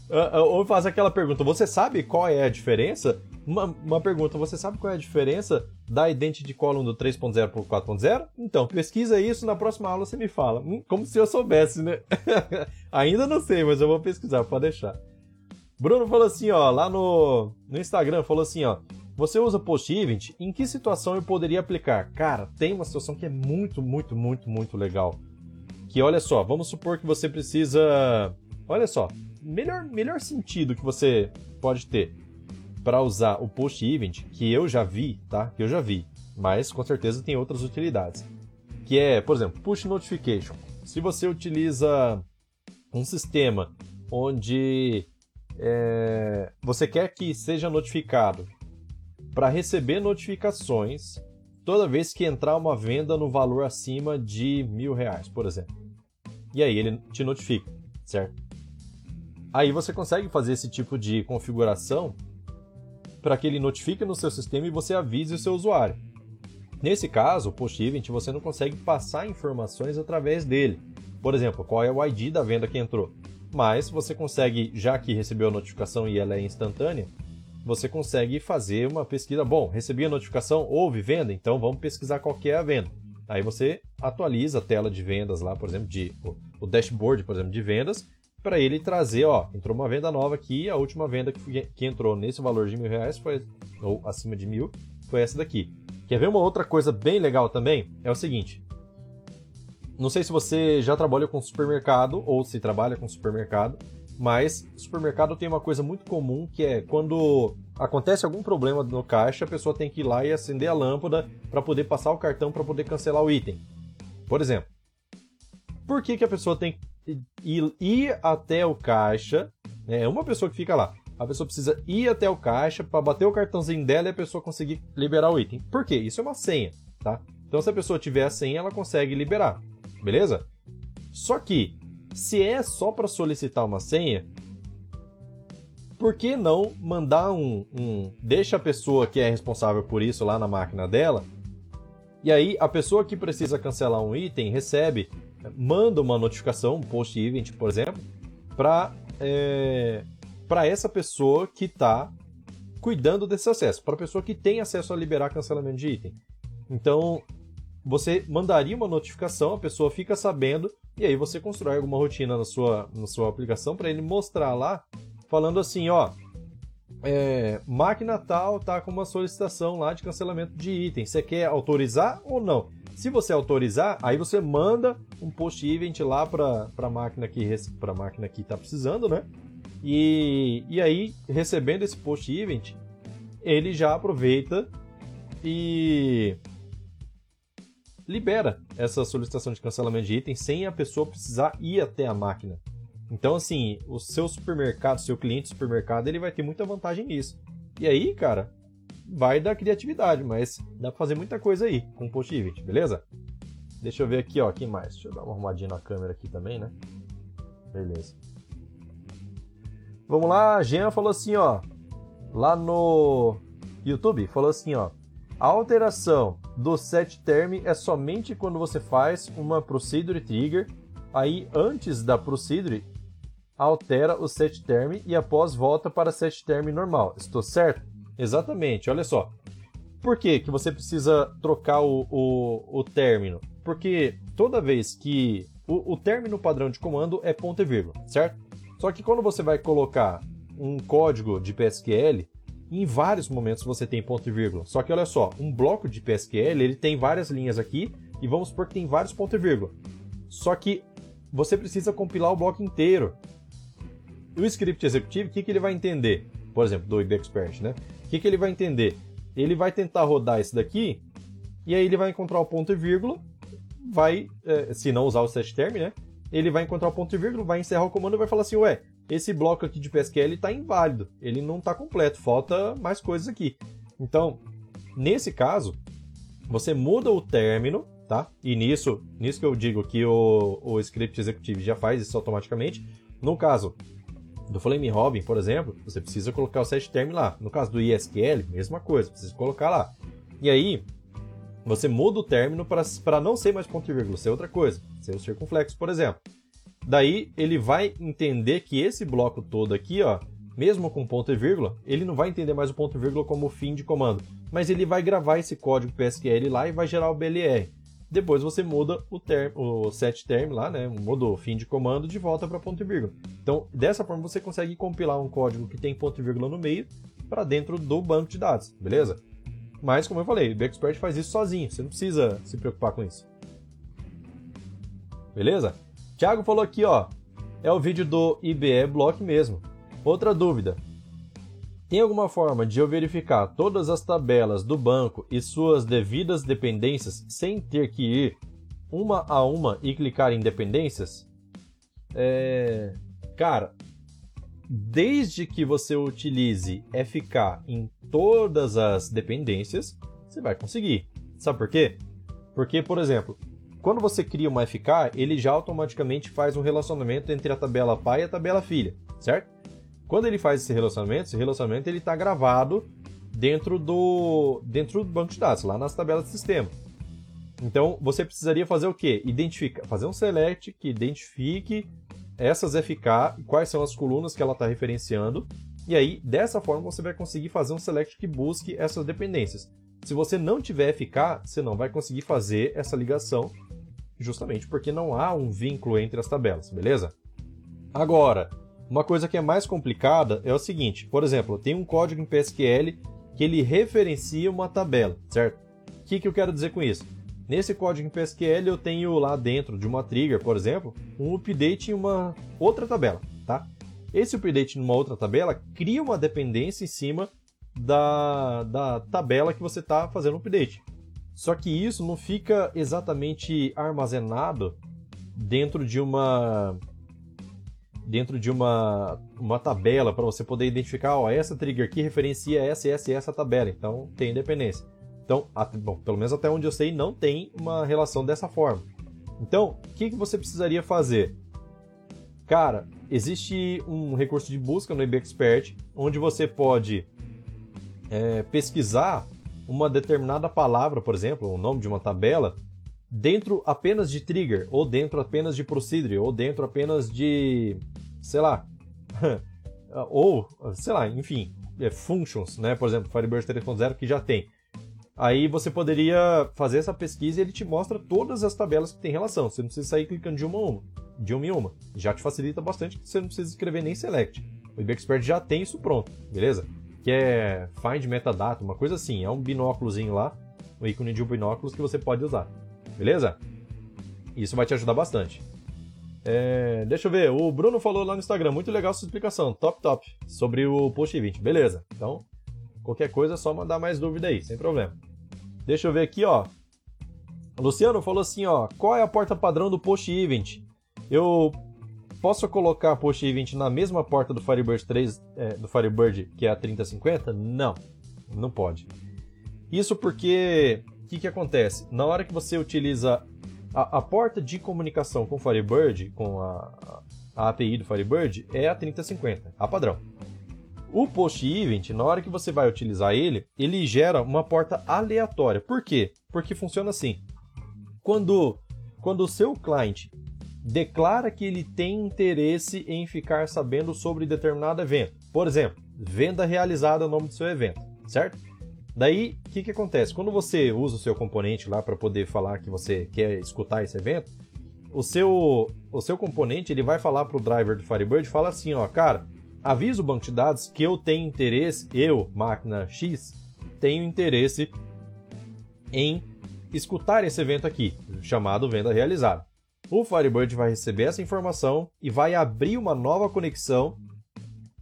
Uh, uh, ou faz aquela pergunta: Você sabe qual é a diferença? Uma, uma pergunta: Você sabe qual é a diferença da Identity Column do 3.0 para o 4.0? Então, pesquisa isso, na próxima aula você me fala. Hum, como se eu soubesse, né? Ainda não sei, mas eu vou pesquisar, pode deixar. Bruno falou assim, ó, lá no, no Instagram, falou assim, ó. Você usa post event? Em que situação eu poderia aplicar? Cara, tem uma situação que é muito, muito, muito, muito legal. Que olha só, vamos supor que você precisa. Olha só, melhor, melhor sentido que você pode ter para usar o post event, que eu já vi, tá? Que eu já vi, mas com certeza tem outras utilidades. Que é, por exemplo, push notification. Se você utiliza um sistema onde é, você quer que seja notificado para receber notificações toda vez que entrar uma venda no valor acima de mil reais, por exemplo. E aí ele te notifica, certo? Aí você consegue fazer esse tipo de configuração para que ele notifique no seu sistema e você avise o seu usuário. Nesse caso, o post event você não consegue passar informações através dele. Por exemplo, qual é o ID da venda que entrou mas você consegue, já que recebeu a notificação e ela é instantânea, você consegue fazer uma pesquisa. Bom, recebi a notificação, houve venda, então vamos pesquisar qual é a venda. Aí você atualiza a tela de vendas lá, por exemplo, de, o, dashboard, por exemplo, de vendas, para ele trazer, ó, entrou uma venda nova aqui, a última venda que, que entrou nesse valor de mil reais foi, ou acima de mil, foi essa daqui. Quer ver uma outra coisa bem legal também? É o seguinte, não sei se você já trabalha com supermercado ou se trabalha com supermercado, mas supermercado tem uma coisa muito comum que é quando acontece algum problema no caixa, a pessoa tem que ir lá e acender a lâmpada para poder passar o cartão para poder cancelar o item. Por exemplo, por que, que a pessoa tem que ir, ir até o caixa? É uma pessoa que fica lá. A pessoa precisa ir até o caixa para bater o cartãozinho dela e a pessoa conseguir liberar o item. Por quê? Isso é uma senha, tá? Então, se a pessoa tiver a senha, ela consegue liberar beleza? Só que, se é só para solicitar uma senha, por que não mandar um, um. Deixa a pessoa que é responsável por isso lá na máquina dela, e aí a pessoa que precisa cancelar um item recebe, manda uma notificação, um post event, por exemplo, para é, essa pessoa que está cuidando desse acesso, para a pessoa que tem acesso a liberar cancelamento de item. Então, você mandaria uma notificação, a pessoa fica sabendo, e aí você constrói alguma rotina na sua, na sua aplicação para ele mostrar lá, falando assim, ó, é, máquina tal tá com uma solicitação lá de cancelamento de item. Você quer autorizar ou não? Se você autorizar, aí você manda um post event lá para a máquina que para máquina que está precisando, né? E, e aí recebendo esse post event, ele já aproveita e libera essa solicitação de cancelamento de item sem a pessoa precisar ir até a máquina. Então, assim, o seu supermercado, seu cliente supermercado, ele vai ter muita vantagem nisso. E aí, cara, vai da criatividade, mas dá pra fazer muita coisa aí com o Post Event, beleza? Deixa eu ver aqui, ó, quem mais? Deixa eu dar uma arrumadinha na câmera aqui também, né? Beleza. Vamos lá, Jean falou assim, ó, lá no YouTube, falou assim, ó, a alteração do set term é somente quando você faz uma procedure trigger. Aí, antes da procedure, altera o setTerm e após volta para setTerm normal. Estou certo? Exatamente, olha só. Por que, que você precisa trocar o, o, o término? Porque toda vez que o, o término padrão de comando é ponto e vírgula, certo? Só que quando você vai colocar um código de PSQL, em vários momentos você tem ponto e vírgula. Só que olha só, um bloco de PSQL ele tem várias linhas aqui e vamos supor que tem vários pontos e vírgula. Só que você precisa compilar o bloco inteiro. O script executivo, o que, que ele vai entender? Por exemplo, do IBExpert, né? O que, que ele vai entender? Ele vai tentar rodar esse daqui e aí ele vai encontrar o ponto e vírgula, vai, é, se não usar o setTerm, né? Ele vai encontrar o ponto e vírgula, vai encerrar o comando e vai falar assim, ué, esse bloco aqui de PSQL está inválido, ele não está completo, falta mais coisas aqui. Então, nesse caso, você muda o término, tá? E nisso, nisso que eu digo que o, o script executivo já faz isso automaticamente. No caso do Flame Robin, por exemplo, você precisa colocar o set term lá. No caso do ISQL, mesma coisa, precisa colocar lá. E aí, você muda o término para não ser mais ponto e vírgula, ser outra coisa, ser o circunflexo, por exemplo. Daí ele vai entender que esse bloco todo aqui, ó, mesmo com ponto e vírgula, ele não vai entender mais o ponto e vírgula como fim de comando, mas ele vai gravar esse código PSQL lá e vai gerar o BLR. Depois você muda o, term, o set term lá, né? Muda o fim de comando de volta para ponto e vírgula. Então, dessa forma você consegue compilar um código que tem ponto e vírgula no meio para dentro do banco de dados, beleza? Mas, como eu falei, o Bexpert faz isso sozinho, você não precisa se preocupar com isso. Beleza? Thiago falou aqui, ó. É o vídeo do IBE Block mesmo. Outra dúvida. Tem alguma forma de eu verificar todas as tabelas do banco e suas devidas dependências sem ter que ir uma a uma e clicar em dependências? É... Cara, desde que você utilize FK em todas as dependências, você vai conseguir. Sabe por quê? Porque, por exemplo, quando você cria uma FK, ele já automaticamente faz um relacionamento entre a tabela pai e a tabela filha, certo? Quando ele faz esse relacionamento, esse relacionamento ele está gravado dentro do dentro do banco de dados, lá nas tabelas de sistema. Então, você precisaria fazer o quê? Identificar, fazer um select que identifique essas FK quais são as colunas que ela está referenciando. E aí, dessa forma, você vai conseguir fazer um select que busque essas dependências. Se você não tiver FK, você não vai conseguir fazer essa ligação justamente porque não há um vínculo entre as tabelas, beleza? Agora, uma coisa que é mais complicada é o seguinte, por exemplo, tem um código em PSQL que ele referencia uma tabela, certo? O que, que eu quero dizer com isso? Nesse código em PSQL eu tenho lá dentro de uma trigger, por exemplo, um update em uma outra tabela, tá? Esse update em uma outra tabela cria uma dependência em cima da, da tabela que você está fazendo o update. Só que isso não fica exatamente armazenado dentro de uma dentro de uma, uma tabela para você poder identificar, ó, essa trigger aqui referencia essa, essa e essa tabela, então tem independência. Então, bom, pelo menos até onde eu sei, não tem uma relação dessa forma. Então, o que, que você precisaria fazer? Cara, existe um recurso de busca no IBExpert onde você pode é, pesquisar uma determinada palavra, por exemplo, o nome de uma tabela, dentro apenas de trigger, ou dentro apenas de procedure, ou dentro apenas de, sei lá, [laughs] ou, sei lá, enfim, é, functions, né? Por exemplo, Firebird 3.0 que já tem. Aí você poderia fazer essa pesquisa e ele te mostra todas as tabelas que tem relação. Você não precisa sair clicando de uma, uma de uma em uma. Já te facilita bastante, você não precisa escrever nem select. O IBExpert já tem isso pronto, beleza? Que é Find Metadata, uma coisa assim. É um binóculozinho lá, o ícone de um binóculos que você pode usar. Beleza? Isso vai te ajudar bastante. É, deixa eu ver, o Bruno falou lá no Instagram, muito legal sua explicação, top top, sobre o Post 20, beleza. Então, qualquer coisa é só mandar mais dúvida aí, sem problema. Deixa eu ver aqui, ó. O Luciano falou assim, ó, qual é a porta padrão do Post Event? Eu posso colocar Post Event na mesma porta do Firebird 3, é, do Firebird, que é a 3050? Não, não pode. Isso porque o que, que acontece? Na hora que você utiliza a, a porta de comunicação com o Firebird, com a, a API do Firebird, é a 3050, a padrão. O Post Event, na hora que você vai utilizar ele, ele gera uma porta aleatória. Por quê? Porque funciona assim. Quando, quando o seu cliente declara que ele tem interesse em ficar sabendo sobre determinado evento. Por exemplo, venda realizada é o nome do seu evento, certo? Daí, o que, que acontece? Quando você usa o seu componente lá para poder falar que você quer escutar esse evento, o seu, o seu componente ele vai falar para o driver do Firebird, fala assim, ó, cara, avisa o banco de dados que eu tenho interesse, eu, máquina X, tenho interesse em escutar esse evento aqui, chamado venda realizada. O Firebird vai receber essa informação e vai abrir uma nova conexão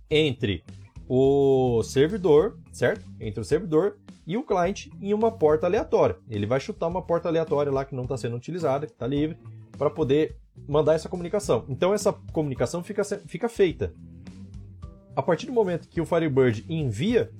entre o servidor, certo? Entre o servidor e o cliente em uma porta aleatória. Ele vai chutar uma porta aleatória lá que não está sendo utilizada, que está livre, para poder mandar essa comunicação. Então essa comunicação fica, fica feita. A partir do momento que o Firebird envia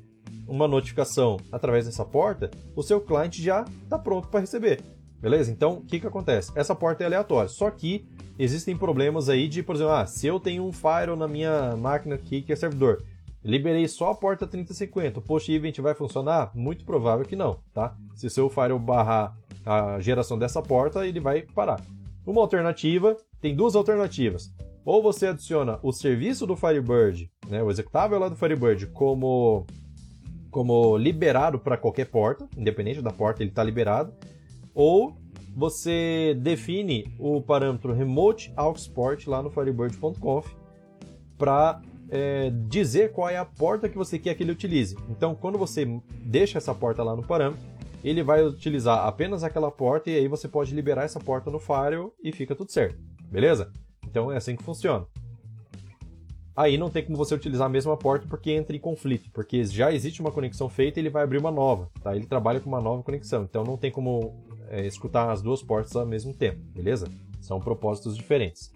uma notificação através dessa porta, o seu cliente já está pronto para receber. Beleza? Então, o que, que acontece? Essa porta é aleatória. Só que existem problemas aí de, por exemplo, ah, se eu tenho um firewall na minha máquina aqui que é servidor, liberei só a porta 3050, o post event vai funcionar? Muito provável que não, tá? Se o seu firewall barrar a geração dessa porta, ele vai parar. Uma alternativa, tem duas alternativas. Ou você adiciona o serviço do Firebird, né, o executável lá do Firebird, como, como liberado para qualquer porta, independente da porta, ele está liberado. Ou você define o parâmetro Remote Aux Port lá no Firebird.conf para é, dizer qual é a porta que você quer que ele utilize. Então, quando você deixa essa porta lá no parâmetro, ele vai utilizar apenas aquela porta e aí você pode liberar essa porta no firewall e fica tudo certo, beleza? Então é assim que funciona. Aí não tem como você utilizar a mesma porta porque entra em conflito, porque já existe uma conexão feita e ele vai abrir uma nova, tá? Ele trabalha com uma nova conexão, então não tem como é, escutar as duas portas ao mesmo tempo, beleza? São propósitos diferentes.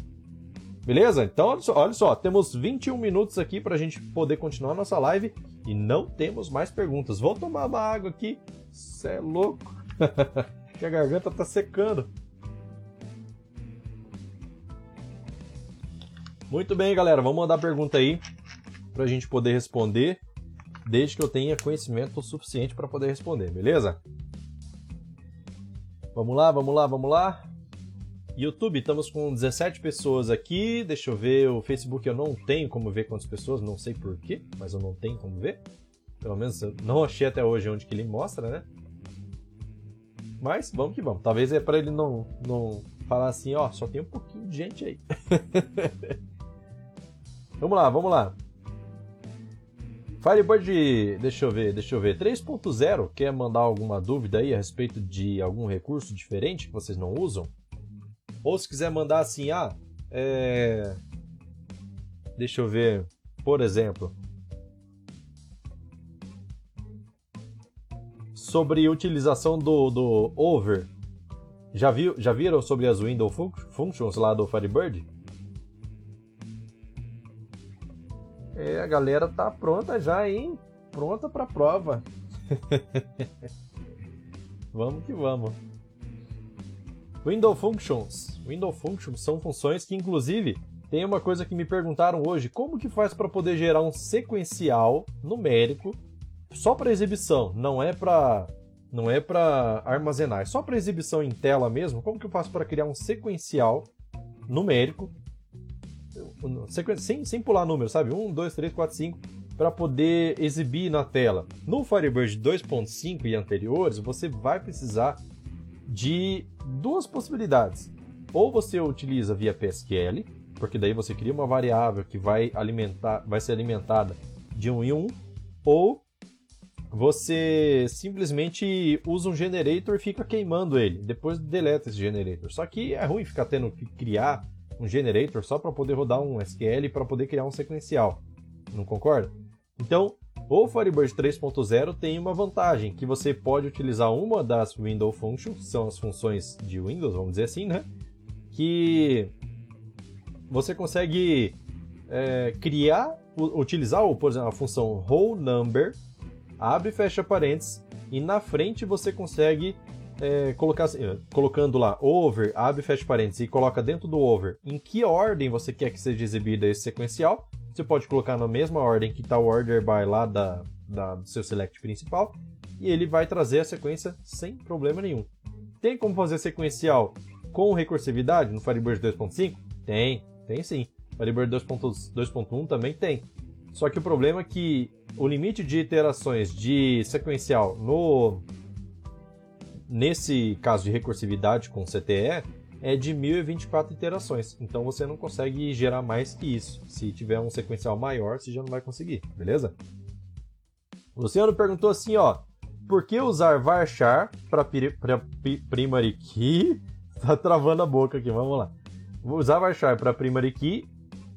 Beleza? Então, olha só, olha só, temos 21 minutos aqui para a gente poder continuar nossa live e não temos mais perguntas. Vou tomar uma água aqui. Cê é louco. [laughs] que a garganta tá secando. Muito bem, galera. Vamos mandar pergunta aí para a gente poder responder, desde que eu tenha conhecimento suficiente para poder responder, beleza? Vamos lá, vamos lá, vamos lá. YouTube, estamos com 17 pessoas aqui. Deixa eu ver, o Facebook eu não tenho como ver quantas pessoas, não sei porquê, mas eu não tenho como ver. Pelo menos eu não achei até hoje onde que ele mostra, né? Mas vamos que vamos. Talvez é para ele não, não falar assim, ó, só tem um pouquinho de gente aí. [laughs] vamos lá, vamos lá. Firebird, deixa eu ver, deixa eu ver. 3.0, quer mandar alguma dúvida aí a respeito de algum recurso diferente que vocês não usam? Ou se quiser mandar assim, ah, é... deixa eu ver, por exemplo, sobre utilização do, do over. Já, viu, já viram sobre as window fun functions lá do Firebird? É, a galera tá pronta já, hein? Pronta para prova. [laughs] vamos que vamos. Window Functions. Window Functions são funções que, inclusive, tem uma coisa que me perguntaram hoje: como que faz para poder gerar um sequencial numérico só para exibição? Não é para não é para armazenar, é só para exibição em tela mesmo. Como que eu faço para criar um sequencial numérico sem, sem pular número, sabe? 1, 2, 3, 4, 5 para poder exibir na tela. No Firebird 2.5 e anteriores, você vai precisar de duas possibilidades. Ou você utiliza via PSQL, porque daí você cria uma variável que vai alimentar, vai ser alimentada de um em um, ou você simplesmente usa um generator e fica queimando ele, depois deleta esse generator. Só que é ruim ficar tendo que criar um generator só para poder rodar um SQL para poder criar um sequencial. Não concorda? Então, o Firebird 3.0 tem uma vantagem, que você pode utilizar uma das window functions, que são as funções de Windows, vamos dizer assim, né? Que você consegue é, criar, utilizar, por exemplo, a função whole number, abre e fecha parênteses, e na frente você consegue é, colocar, assim, colocando lá over, abre fecha parênteses, e coloca dentro do over em que ordem você quer que seja exibida esse sequencial, você pode colocar na mesma ordem que está o order by lá da, da, do seu select principal e ele vai trazer a sequência sem problema nenhum. Tem como fazer sequencial com recursividade no Firebird 2.5? Tem, tem sim. Firebird 2.1 também tem. Só que o problema é que o limite de iterações de sequencial no nesse caso de recursividade com CTE é de 1024 iterações. Então você não consegue gerar mais que isso. Se tiver um sequencial maior, você já não vai conseguir, beleza? O Luciano perguntou assim, ó, por que usar varchar para primary key? [laughs] Tá travando a boca aqui, vamos lá. Usar varchar para primary key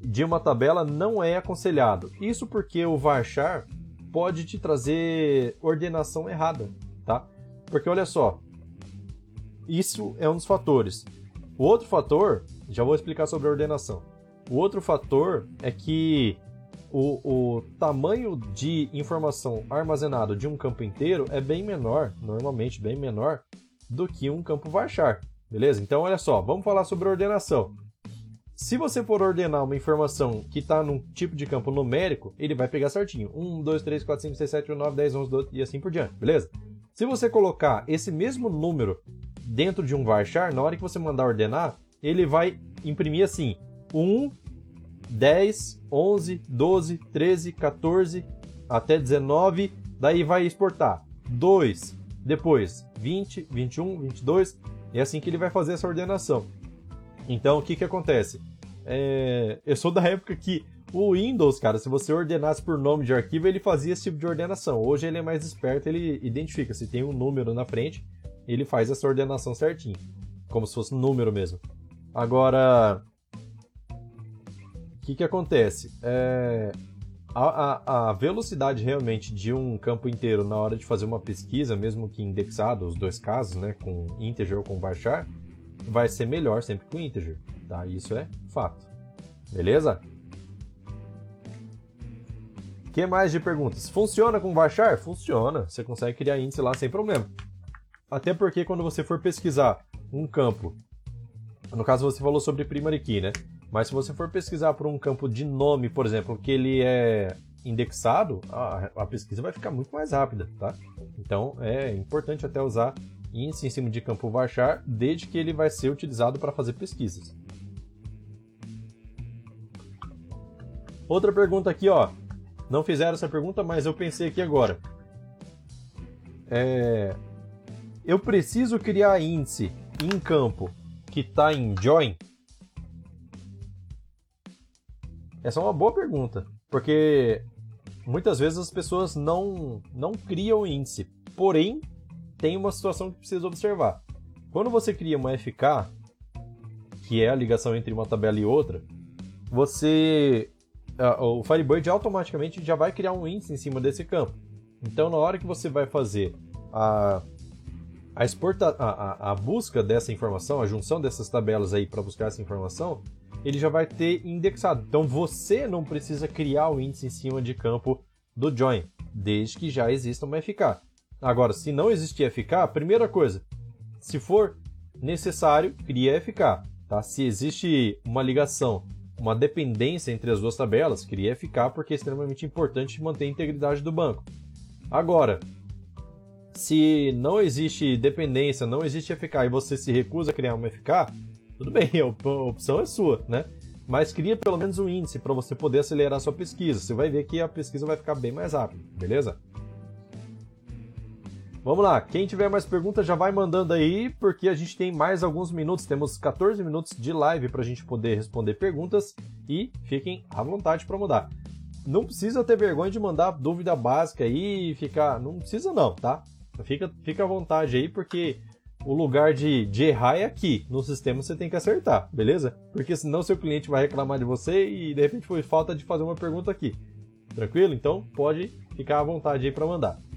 de uma tabela não é aconselhado. Isso porque o varchar pode te trazer ordenação errada, tá? Porque olha só, isso é um dos fatores. O outro fator, já vou explicar sobre a ordenação. O outro fator é que o, o tamanho de informação armazenado de um campo inteiro é bem menor, normalmente bem menor, do que um campo varchar. Beleza? Então, olha só, vamos falar sobre ordenação. Se você for ordenar uma informação que está num tipo de campo numérico, ele vai pegar certinho. 1, 2, 3, 4, 5, 6, 7, 8, 9, 10, 11, 12 e assim por diante, beleza? Se você colocar esse mesmo número dentro de um varchar, na hora que você mandar ordenar, ele vai imprimir assim: 1, 10, 11, 12, 13, 14, até 19, daí vai exportar 2, depois 20, 21, 22, é assim que ele vai fazer essa ordenação. Então, o que que acontece? É... Eu sou da época que o Windows, cara, se você ordenasse por nome de arquivo, ele fazia esse tipo de ordenação. Hoje ele é mais esperto, ele identifica se tem um número na frente, ele faz essa ordenação certinho, como se fosse um número mesmo. Agora, o que que acontece? É... A, a, a, velocidade realmente de um campo inteiro na hora de fazer uma pesquisa, mesmo que indexado, os dois casos, né, com integer ou com varchar, vai ser melhor sempre com integer, tá? Isso é fato. Beleza? Que mais de perguntas? Funciona com varchar? Funciona. Você consegue criar índice lá sem problema. Até porque quando você for pesquisar um campo, no caso você falou sobre primary key, né? Mas se você for pesquisar por um campo de nome, por exemplo, que ele é indexado, a, a pesquisa vai ficar muito mais rápida, tá? Então é importante até usar índice em cima de campo varchar, desde que ele vai ser utilizado para fazer pesquisas. Outra pergunta aqui, ó. Não fizeram essa pergunta, mas eu pensei aqui agora. É... Eu preciso criar índice em campo que está em join? Essa é uma boa pergunta, porque muitas vezes as pessoas não, não criam índice, porém tem uma situação que precisa observar. Quando você cria uma FK, que é a ligação entre uma tabela e outra, você o Firebird automaticamente já vai criar um índice em cima desse campo. Então, na hora que você vai fazer a, a, exporta, a, a, a busca dessa informação, a junção dessas tabelas aí para buscar essa informação, ele já vai ter indexado. Então, você não precisa criar o índice em cima de campo do join, desde que já exista uma FK. Agora, se não existir FK, primeira coisa, se for necessário, cria FK. Tá? Se existe uma ligação, uma dependência entre as duas tabelas, cria FK porque é extremamente importante manter a integridade do banco. Agora, se não existe dependência, não existe FK e você se recusa a criar uma FK, tudo bem, [laughs] a opção é sua, né? Mas cria pelo menos um índice para você poder acelerar a sua pesquisa. Você vai ver que a pesquisa vai ficar bem mais rápida, beleza? Vamos lá, quem tiver mais perguntas já vai mandando aí, porque a gente tem mais alguns minutos, temos 14 minutos de live para a gente poder responder perguntas e fiquem à vontade para mudar. Não precisa ter vergonha de mandar dúvida básica aí ficar. Não precisa, não, tá? Fica, fica à vontade aí, porque o lugar de, de errar é aqui. No sistema você tem que acertar, beleza? Porque senão seu cliente vai reclamar de você e de repente foi falta de fazer uma pergunta aqui. Tranquilo? Então pode ficar à vontade aí para mandar.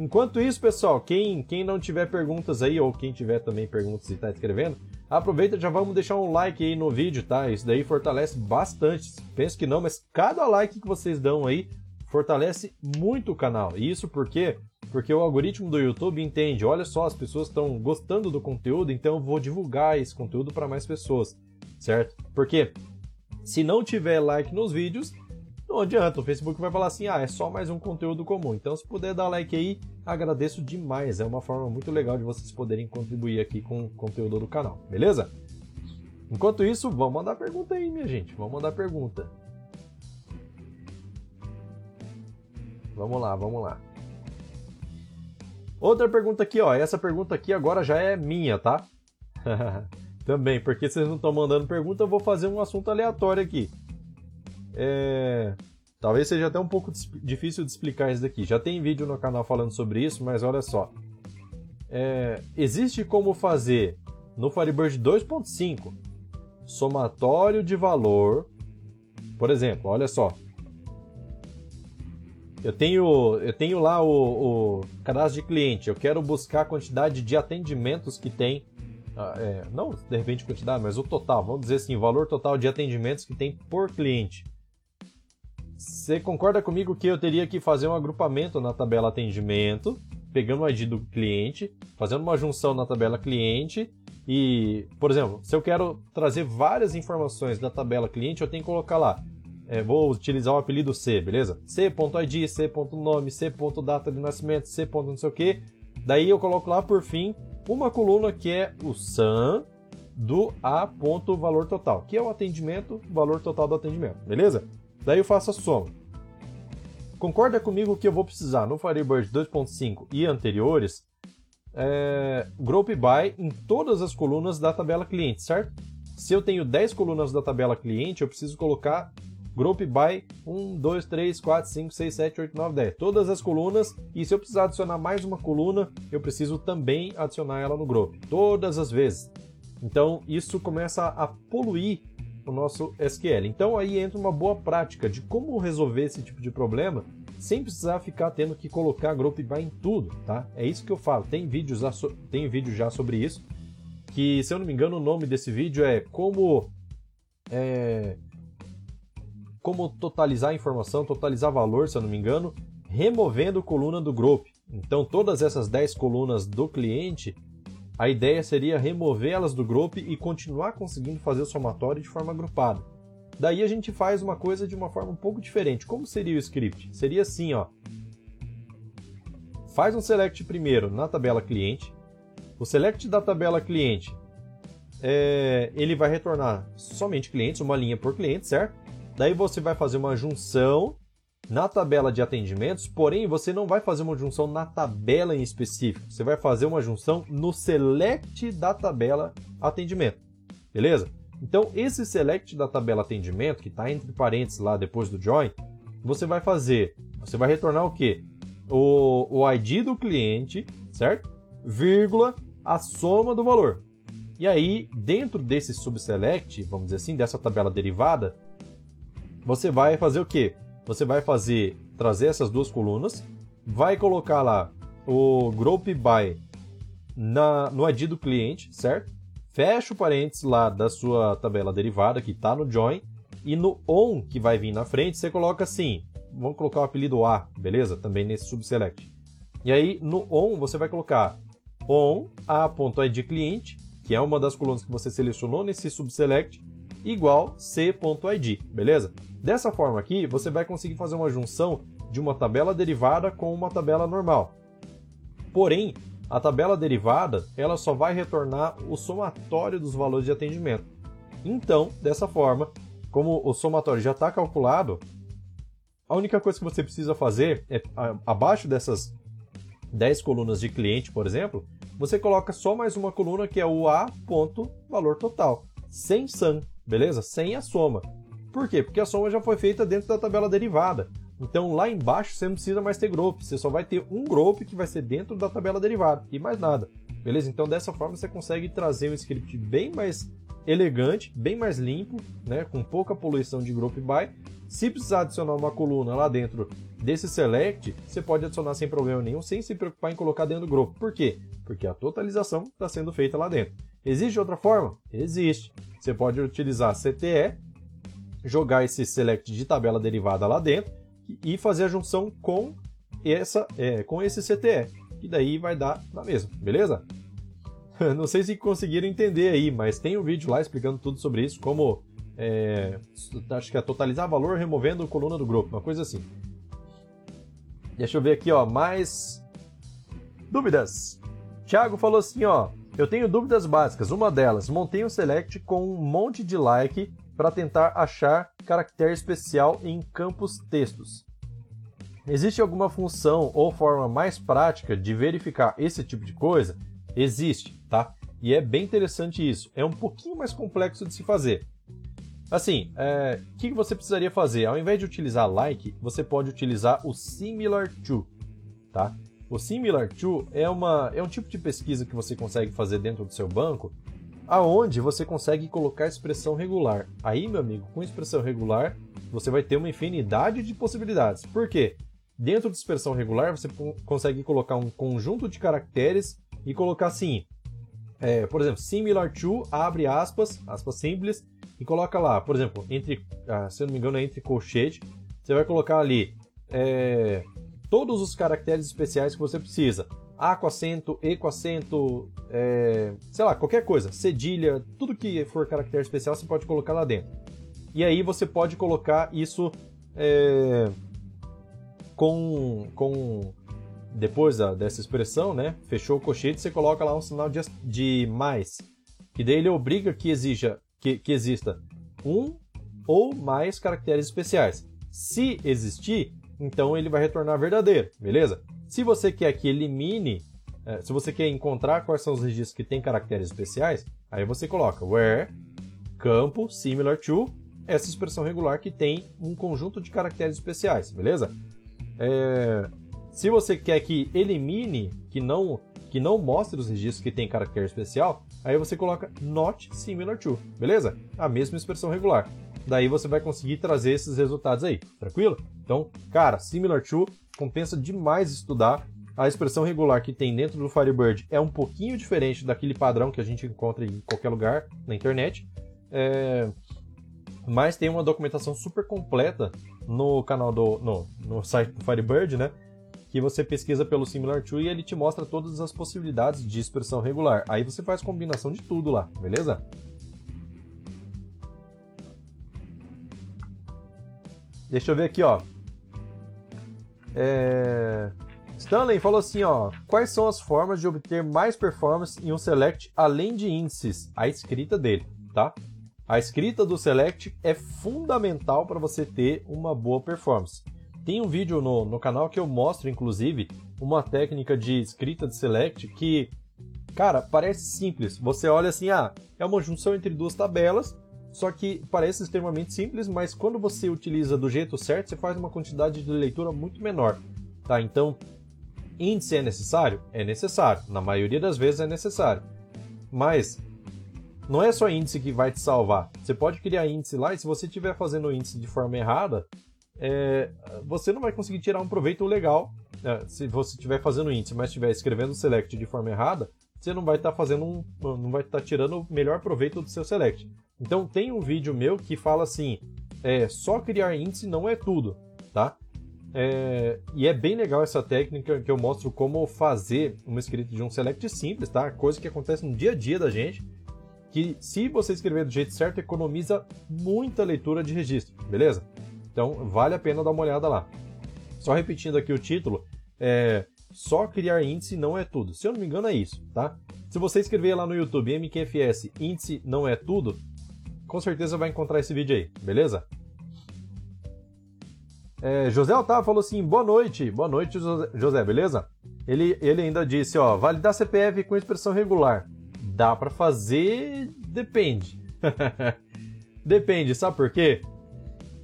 Enquanto isso, pessoal, quem, quem não tiver perguntas aí, ou quem tiver também perguntas e está escrevendo, aproveita já vamos deixar um like aí no vídeo, tá? Isso daí fortalece bastante. Penso que não, mas cada like que vocês dão aí fortalece muito o canal. E isso porque porque o algoritmo do YouTube entende, olha só, as pessoas estão gostando do conteúdo, então eu vou divulgar esse conteúdo para mais pessoas, certo? Porque se não tiver like nos vídeos, não adianta, o Facebook vai falar assim: ah, é só mais um conteúdo comum. Então, se puder dar like aí, agradeço demais. É uma forma muito legal de vocês poderem contribuir aqui com o conteúdo do canal, beleza? Enquanto isso, vamos mandar pergunta aí, minha gente. Vamos mandar pergunta. Vamos lá, vamos lá. Outra pergunta aqui, ó. Essa pergunta aqui agora já é minha, tá? [laughs] Também, porque vocês não estão mandando pergunta, eu vou fazer um assunto aleatório aqui. É... Talvez seja até um pouco difícil de explicar isso daqui. Já tem vídeo no canal falando sobre isso, mas olha só. É... Existe como fazer no Firebird 2.5 somatório de valor. Por exemplo, olha só. Eu tenho, eu tenho lá o, o cadastro de cliente. Eu quero buscar a quantidade de atendimentos que tem ah, é, não de repente quantidade, mas o total, vamos dizer assim, o valor total de atendimentos que tem por cliente. Você concorda comigo que eu teria que fazer um agrupamento na tabela atendimento, pegando o ID do cliente, fazendo uma junção na tabela cliente e, por exemplo, se eu quero trazer várias informações da tabela cliente, eu tenho que colocar lá. É, vou utilizar o apelido C, beleza? C.id, C.nome, C.data de nascimento, C. não sei o que. Daí eu coloco lá por fim uma coluna que é o SAM do A valor total, que é o atendimento, valor total do atendimento, beleza? Daí eu faço a soma. Concorda comigo que eu vou precisar no Firebird 2.5 e anteriores é, group by em todas as colunas da tabela cliente, certo? Se eu tenho 10 colunas da tabela cliente, eu preciso colocar Group by 1, 2, 3, 4, 5, 6, 7, 8, 9, 10. Todas as colunas. E se eu precisar adicionar mais uma coluna, eu preciso também adicionar ela no group. Todas as vezes. Então isso começa a poluir o nosso SQL. Então aí entra uma boa prática de como resolver esse tipo de problema sem precisar ficar tendo que colocar group by em tudo, tá? É isso que eu falo. Tem vídeos tem vídeo já sobre isso. Que se eu não me engano o nome desse vídeo é como é, como totalizar informação, totalizar valor, se eu não me engano, removendo coluna do group. Então, todas essas 10 colunas do cliente, a ideia seria removê-las do group e continuar conseguindo fazer o somatório de forma agrupada. Daí a gente faz uma coisa de uma forma um pouco diferente. Como seria o script? Seria assim, ó. Faz um select primeiro na tabela cliente. O select da tabela cliente, é, ele vai retornar somente clientes, uma linha por cliente, certo? Daí você vai fazer uma junção na tabela de atendimentos, porém você não vai fazer uma junção na tabela em específico. Você vai fazer uma junção no select da tabela atendimento. Beleza? Então, esse select da tabela atendimento, que está entre parênteses lá depois do join, você vai fazer, você vai retornar o quê? O, o ID do cliente, certo? Vírgula, a soma do valor. E aí, dentro desse subselect, vamos dizer assim, dessa tabela derivada, você vai fazer o quê? Você vai fazer, trazer essas duas colunas, vai colocar lá o group by na, no ID do cliente, certo? Fecha o parênteses lá da sua tabela derivada que está no join e no on que vai vir na frente você coloca assim, vamos colocar o apelido A, beleza? Também nesse subselect. E aí no on você vai colocar on a.id cliente, que é uma das colunas que você selecionou nesse subselect, igual c.id, beleza? Dessa forma aqui, você vai conseguir fazer uma junção de uma tabela derivada com uma tabela normal. Porém, a tabela derivada ela só vai retornar o somatório dos valores de atendimento. Então, dessa forma, como o somatório já está calculado, a única coisa que você precisa fazer é, abaixo dessas 10 colunas de cliente, por exemplo, você coloca só mais uma coluna que é o A ponto valor total, sem SAM, beleza? Sem a soma. Por quê? Porque a soma já foi feita dentro da tabela derivada. Então lá embaixo você não precisa mais ter group, você só vai ter um group que vai ser dentro da tabela derivada e mais nada. Beleza? Então dessa forma você consegue trazer um script bem mais elegante, bem mais limpo, né, com pouca poluição de group by. Se precisar adicionar uma coluna lá dentro desse select, você pode adicionar sem problema nenhum, sem se preocupar em colocar dentro do group. Por quê? Porque a totalização está sendo feita lá dentro. Existe outra forma? Existe. Você pode utilizar CTE jogar esse select de tabela derivada lá dentro e fazer a junção com essa é, com esse CTE, que daí vai dar na mesma, beleza? [laughs] Não sei se conseguiram entender aí, mas tem um vídeo lá explicando tudo sobre isso, como é, acho que é totalizar valor removendo coluna do grupo, uma coisa assim. Deixa eu ver aqui, ó, mais dúvidas. Thiago falou assim, ó, Eu tenho dúvidas básicas. Uma delas, montei um select com um monte de like para tentar achar caractere especial em campos textos. Existe alguma função ou forma mais prática de verificar esse tipo de coisa? Existe, tá? E é bem interessante isso. É um pouquinho mais complexo de se fazer. Assim, o é, que você precisaria fazer? Ao invés de utilizar like, você pode utilizar o similar to, tá? O similar to é, uma, é um tipo de pesquisa que você consegue fazer dentro do seu banco, aonde você consegue colocar expressão regular. Aí, meu amigo, com expressão regular, você vai ter uma infinidade de possibilidades. Por quê? Dentro de expressão regular, você consegue colocar um conjunto de caracteres e colocar assim, é, por exemplo, similar to, abre aspas, aspas simples, e coloca lá, por exemplo, entre, ah, se eu não me engano, é entre colchete, você vai colocar ali é, todos os caracteres especiais que você precisa. A com acento, E com acento, é, sei lá, qualquer coisa, cedilha, tudo que for caractere especial você pode colocar lá dentro. E aí você pode colocar isso é, com, com depois da, dessa expressão, né? Fechou o cochete, você coloca lá um sinal de, de mais, que daí ele obriga que exija que, que exista um ou mais caracteres especiais. Se existir, então ele vai retornar verdadeiro, beleza? Se você quer que elimine, é, se você quer encontrar quais são os registros que têm caracteres especiais, aí você coloca where campo similar to essa expressão regular que tem um conjunto de caracteres especiais, beleza? É, se você quer que elimine, que não que não mostre os registros que tem caractere especial, aí você coloca not similar to, beleza? A mesma expressão regular. Daí você vai conseguir trazer esses resultados aí, tranquilo? Então, cara, similar to compensa demais estudar. A expressão regular que tem dentro do Firebird é um pouquinho diferente daquele padrão que a gente encontra em qualquer lugar na internet. É... Mas tem uma documentação super completa no canal do. no, no site do Firebird, né? Que você pesquisa pelo Similar to e ele te mostra todas as possibilidades de expressão regular. Aí você faz combinação de tudo lá, beleza? Deixa eu ver aqui, ó. É... Stanley falou assim, ó, quais são as formas de obter mais performance em um select além de índices? A escrita dele, tá? A escrita do select é fundamental para você ter uma boa performance. Tem um vídeo no, no canal que eu mostro, inclusive, uma técnica de escrita de select que, cara, parece simples. Você olha assim, ah, é uma junção entre duas tabelas, só que parece extremamente simples, mas quando você utiliza do jeito certo, você faz uma quantidade de leitura muito menor. Tá? Então, índice é necessário? É necessário. Na maioria das vezes é necessário. Mas não é só índice que vai te salvar. Você pode criar índice lá e se você estiver fazendo o índice de forma errada, é, você não vai conseguir tirar um proveito legal. É, se você estiver fazendo índice, mas estiver escrevendo o select de forma errada, você não vai estar tá fazendo um, não vai estar tá tirando o melhor proveito do seu select. Então tem um vídeo meu que fala assim, é, só criar índice não é tudo, tá? É, e é bem legal essa técnica que eu mostro como fazer uma escrita de um select simples, tá? Coisa que acontece no dia a dia da gente, que se você escrever do jeito certo, economiza muita leitura de registro, beleza? Então vale a pena dar uma olhada lá. Só repetindo aqui o título, é, só criar índice não é tudo. Se eu não me engano é isso, tá? Se você escrever lá no YouTube MQFS índice não é tudo, com certeza vai encontrar esse vídeo aí, beleza? É, José Otávio falou assim: boa noite, boa noite, José, beleza? Ele, ele ainda disse: ó, validar CPF com expressão regular. Dá para fazer, depende. [laughs] depende, sabe por quê?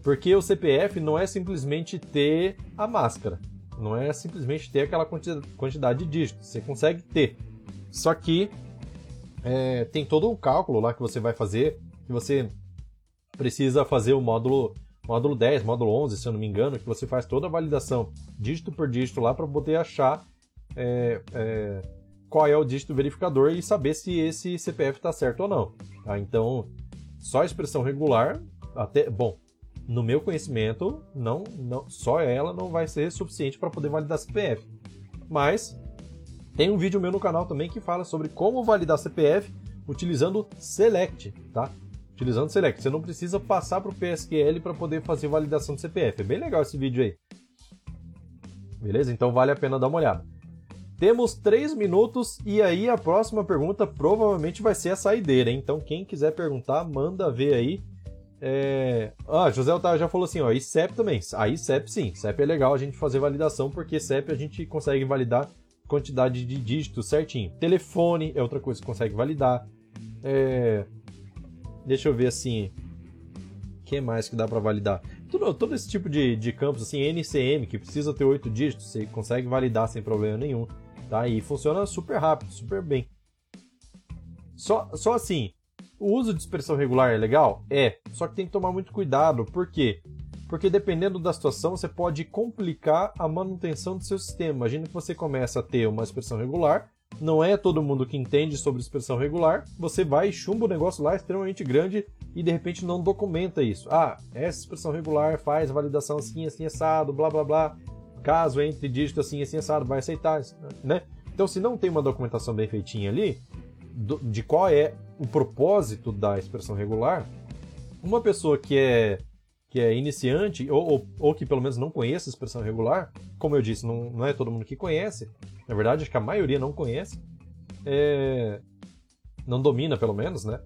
Porque o CPF não é simplesmente ter a máscara, não é simplesmente ter aquela quantidade de dígitos. Você consegue ter, só que é, tem todo um cálculo lá que você vai fazer que você precisa fazer o módulo módulo 10, módulo 11, se eu não me engano, que você faz toda a validação dígito por dígito lá para poder achar é, é, qual é o dígito verificador e saber se esse CPF está certo ou não. Tá? Então, só a expressão regular, até bom, no meu conhecimento, não, não, só ela não vai ser suficiente para poder validar CPF. Mas tem um vídeo meu no canal também que fala sobre como validar CPF utilizando Select, tá? utilizando Select. Você não precisa passar para o PSQL para poder fazer validação de CPF. É bem legal esse vídeo aí. Beleza? Então vale a pena dar uma olhada. Temos três minutos e aí a próxima pergunta provavelmente vai ser a saideira, hein? Então quem quiser perguntar, manda ver aí. É... Ah, José Otávio já falou assim, ó, e CEP também. Aí CEP sim, CEP é legal a gente fazer validação, porque CEP a gente consegue validar quantidade de dígitos certinho. Telefone é outra coisa que consegue validar. É... Deixa eu ver assim. O que mais que dá para validar? Todo, todo esse tipo de, de campos, assim, NCM, que precisa ter oito dígitos, você consegue validar sem problema nenhum. Tá? E funciona super rápido, super bem. Só, só assim, o uso de expressão regular é legal? É. Só que tem que tomar muito cuidado. Por quê? Porque dependendo da situação, você pode complicar a manutenção do seu sistema. Imagina que você começa a ter uma expressão regular, não é todo mundo que entende sobre expressão regular, você vai e chumba o negócio lá extremamente grande e de repente não documenta isso. Ah, essa expressão regular faz validação assim, assim, assado, blá blá blá. Caso entre dígito assim, assim, assado, vai aceitar, né? Então, se não tem uma documentação bem feitinha ali, de qual é o propósito da expressão regular, uma pessoa que é que é iniciante, ou, ou, ou, que pelo menos não conhece a expressão regular, como eu disse, não, não é todo mundo que conhece, na verdade acho que a maioria não conhece, é, não domina pelo menos, né?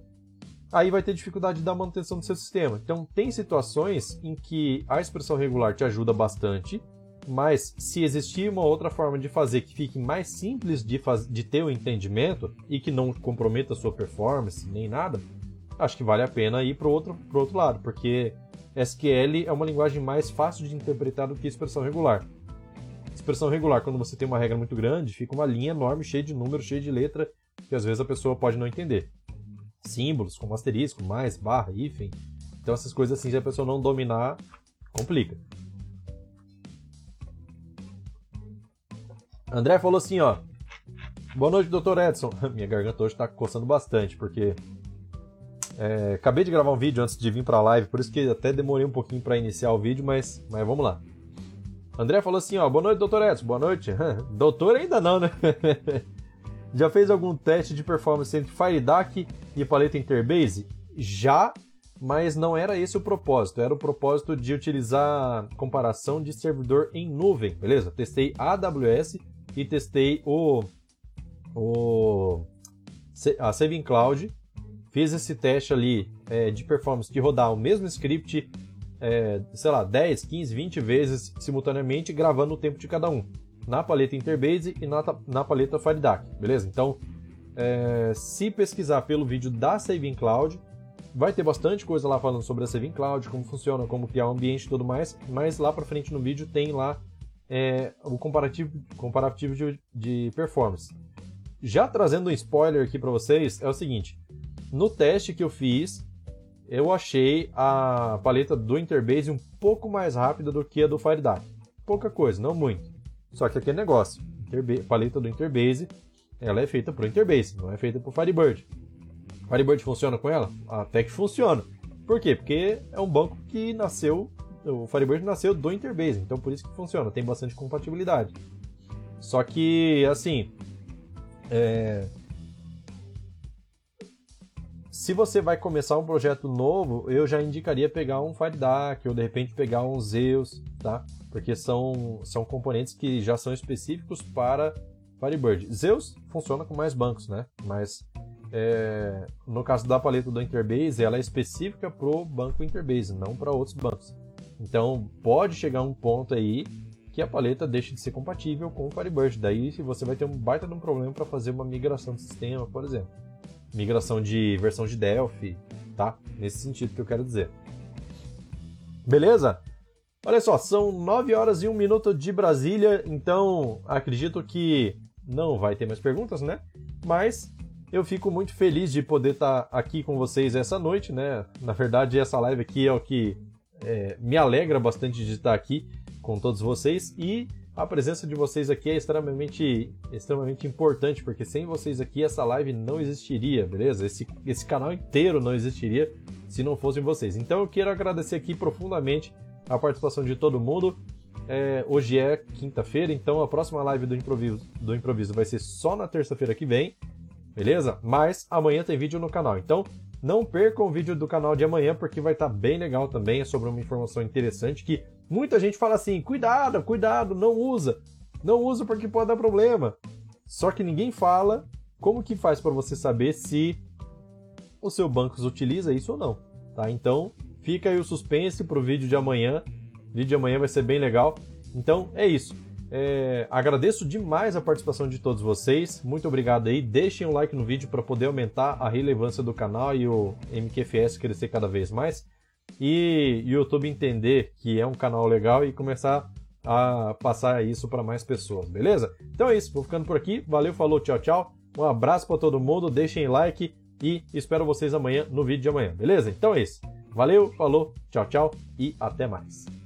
Aí vai ter dificuldade da manutenção do seu sistema. Então tem situações em que a expressão regular te ajuda bastante, mas se existir uma outra forma de fazer que fique mais simples de, faz... de ter o entendimento e que não comprometa a sua performance nem nada, acho que vale a pena ir para o outro, outro lado, porque SQL é uma linguagem mais fácil de interpretar do que expressão regular. Expressão regular, quando você tem uma regra muito grande, fica uma linha enorme, cheia de números, cheia de letra, que às vezes a pessoa pode não entender. Símbolos, como asterisco, mais, barra, hífen. Então essas coisas assim, se a pessoa não dominar, complica. André falou assim, ó. Boa noite, doutor Edson. [laughs] Minha garganta hoje tá coçando bastante, porque é, acabei de gravar um vídeo antes de vir para a live, por isso que até demorei um pouquinho para iniciar o vídeo, mas, mas vamos lá. André falou assim, ó, boa noite, doutor Edson, boa noite. [laughs] doutor ainda não, né? [laughs] Já fez algum teste de performance entre FireDAC e paleta Interbase? Já, mas não era esse o propósito. Era o propósito de utilizar comparação de servidor em nuvem, beleza? Testei AWS e testei o, o a Saving Cloud fiz esse teste ali é, de performance, de rodar o mesmo script, é, sei lá, 10, 15, 20 vezes simultaneamente, gravando o tempo de cada um, na paleta Interbase e na, na paleta FireDAC, beleza? Então, é, se pesquisar pelo vídeo da Saving Cloud, vai ter bastante coisa lá falando sobre a Saving Cloud, como funciona, como criar um ambiente e tudo mais, mas lá para frente no vídeo tem lá é, o comparativo, comparativo de, de performance. Já trazendo um spoiler aqui para vocês, é o seguinte: no teste que eu fiz, eu achei a paleta do Interbase um pouco mais rápida do que a do FireDAC. Pouca coisa, não muito. Só que aquele negócio, Interbase, paleta do Interbase, ela é feita para o Interbase, não é feita para o Firebird. Firebird funciona com ela? Até que funciona. Por quê? Porque é um banco que nasceu, o Firebird nasceu do Interbase, então por isso que funciona, tem bastante compatibilidade. Só que, assim, é, se você vai começar um projeto novo, eu já indicaria pegar um FireDAC ou de repente pegar um Zeus, tá? Porque são, são componentes que já são específicos para Firebird. Zeus funciona com mais bancos, né? Mas é, no caso da paleta do Interbase, ela é específica para o banco Interbase, não para outros bancos. Então pode chegar um ponto aí que a paleta deixe de ser compatível com o Firebird. Daí você vai ter um baita de um problema para fazer uma migração do sistema, por exemplo migração de versão de Delphi, tá? Nesse sentido que eu quero dizer. Beleza? Olha só, são 9 horas e 1 minuto de Brasília, então acredito que não vai ter mais perguntas, né? Mas eu fico muito feliz de poder estar tá aqui com vocês essa noite, né? Na verdade, essa live aqui é o que é, me alegra bastante de estar aqui com todos vocês e a presença de vocês aqui é extremamente, extremamente importante, porque sem vocês aqui essa live não existiria, beleza? Esse, esse canal inteiro não existiria se não fossem vocês. Então eu quero agradecer aqui profundamente a participação de todo mundo. É, hoje é quinta-feira, então a próxima live do improviso, do improviso vai ser só na terça-feira que vem, beleza? Mas amanhã tem vídeo no canal, então não percam o vídeo do canal de amanhã, porque vai estar tá bem legal também. É sobre uma informação interessante que muita gente fala assim: cuidado, cuidado, não usa. Não usa porque pode dar problema. Só que ninguém fala como que faz para você saber se o seu banco utiliza isso ou não, tá? Então, fica aí o suspense pro vídeo de amanhã. O vídeo de amanhã vai ser bem legal. Então, é isso. É, agradeço demais a participação de todos vocês. Muito obrigado aí. Deixem um like no vídeo para poder aumentar a relevância do canal e o MQFS crescer cada vez mais. E o YouTube entender que é um canal legal e começar a passar isso para mais pessoas, beleza? Então é isso, vou ficando por aqui. Valeu, falou, tchau, tchau. Um abraço para todo mundo, deixem like e espero vocês amanhã no vídeo de amanhã, beleza? Então é isso. Valeu, falou, tchau, tchau e até mais.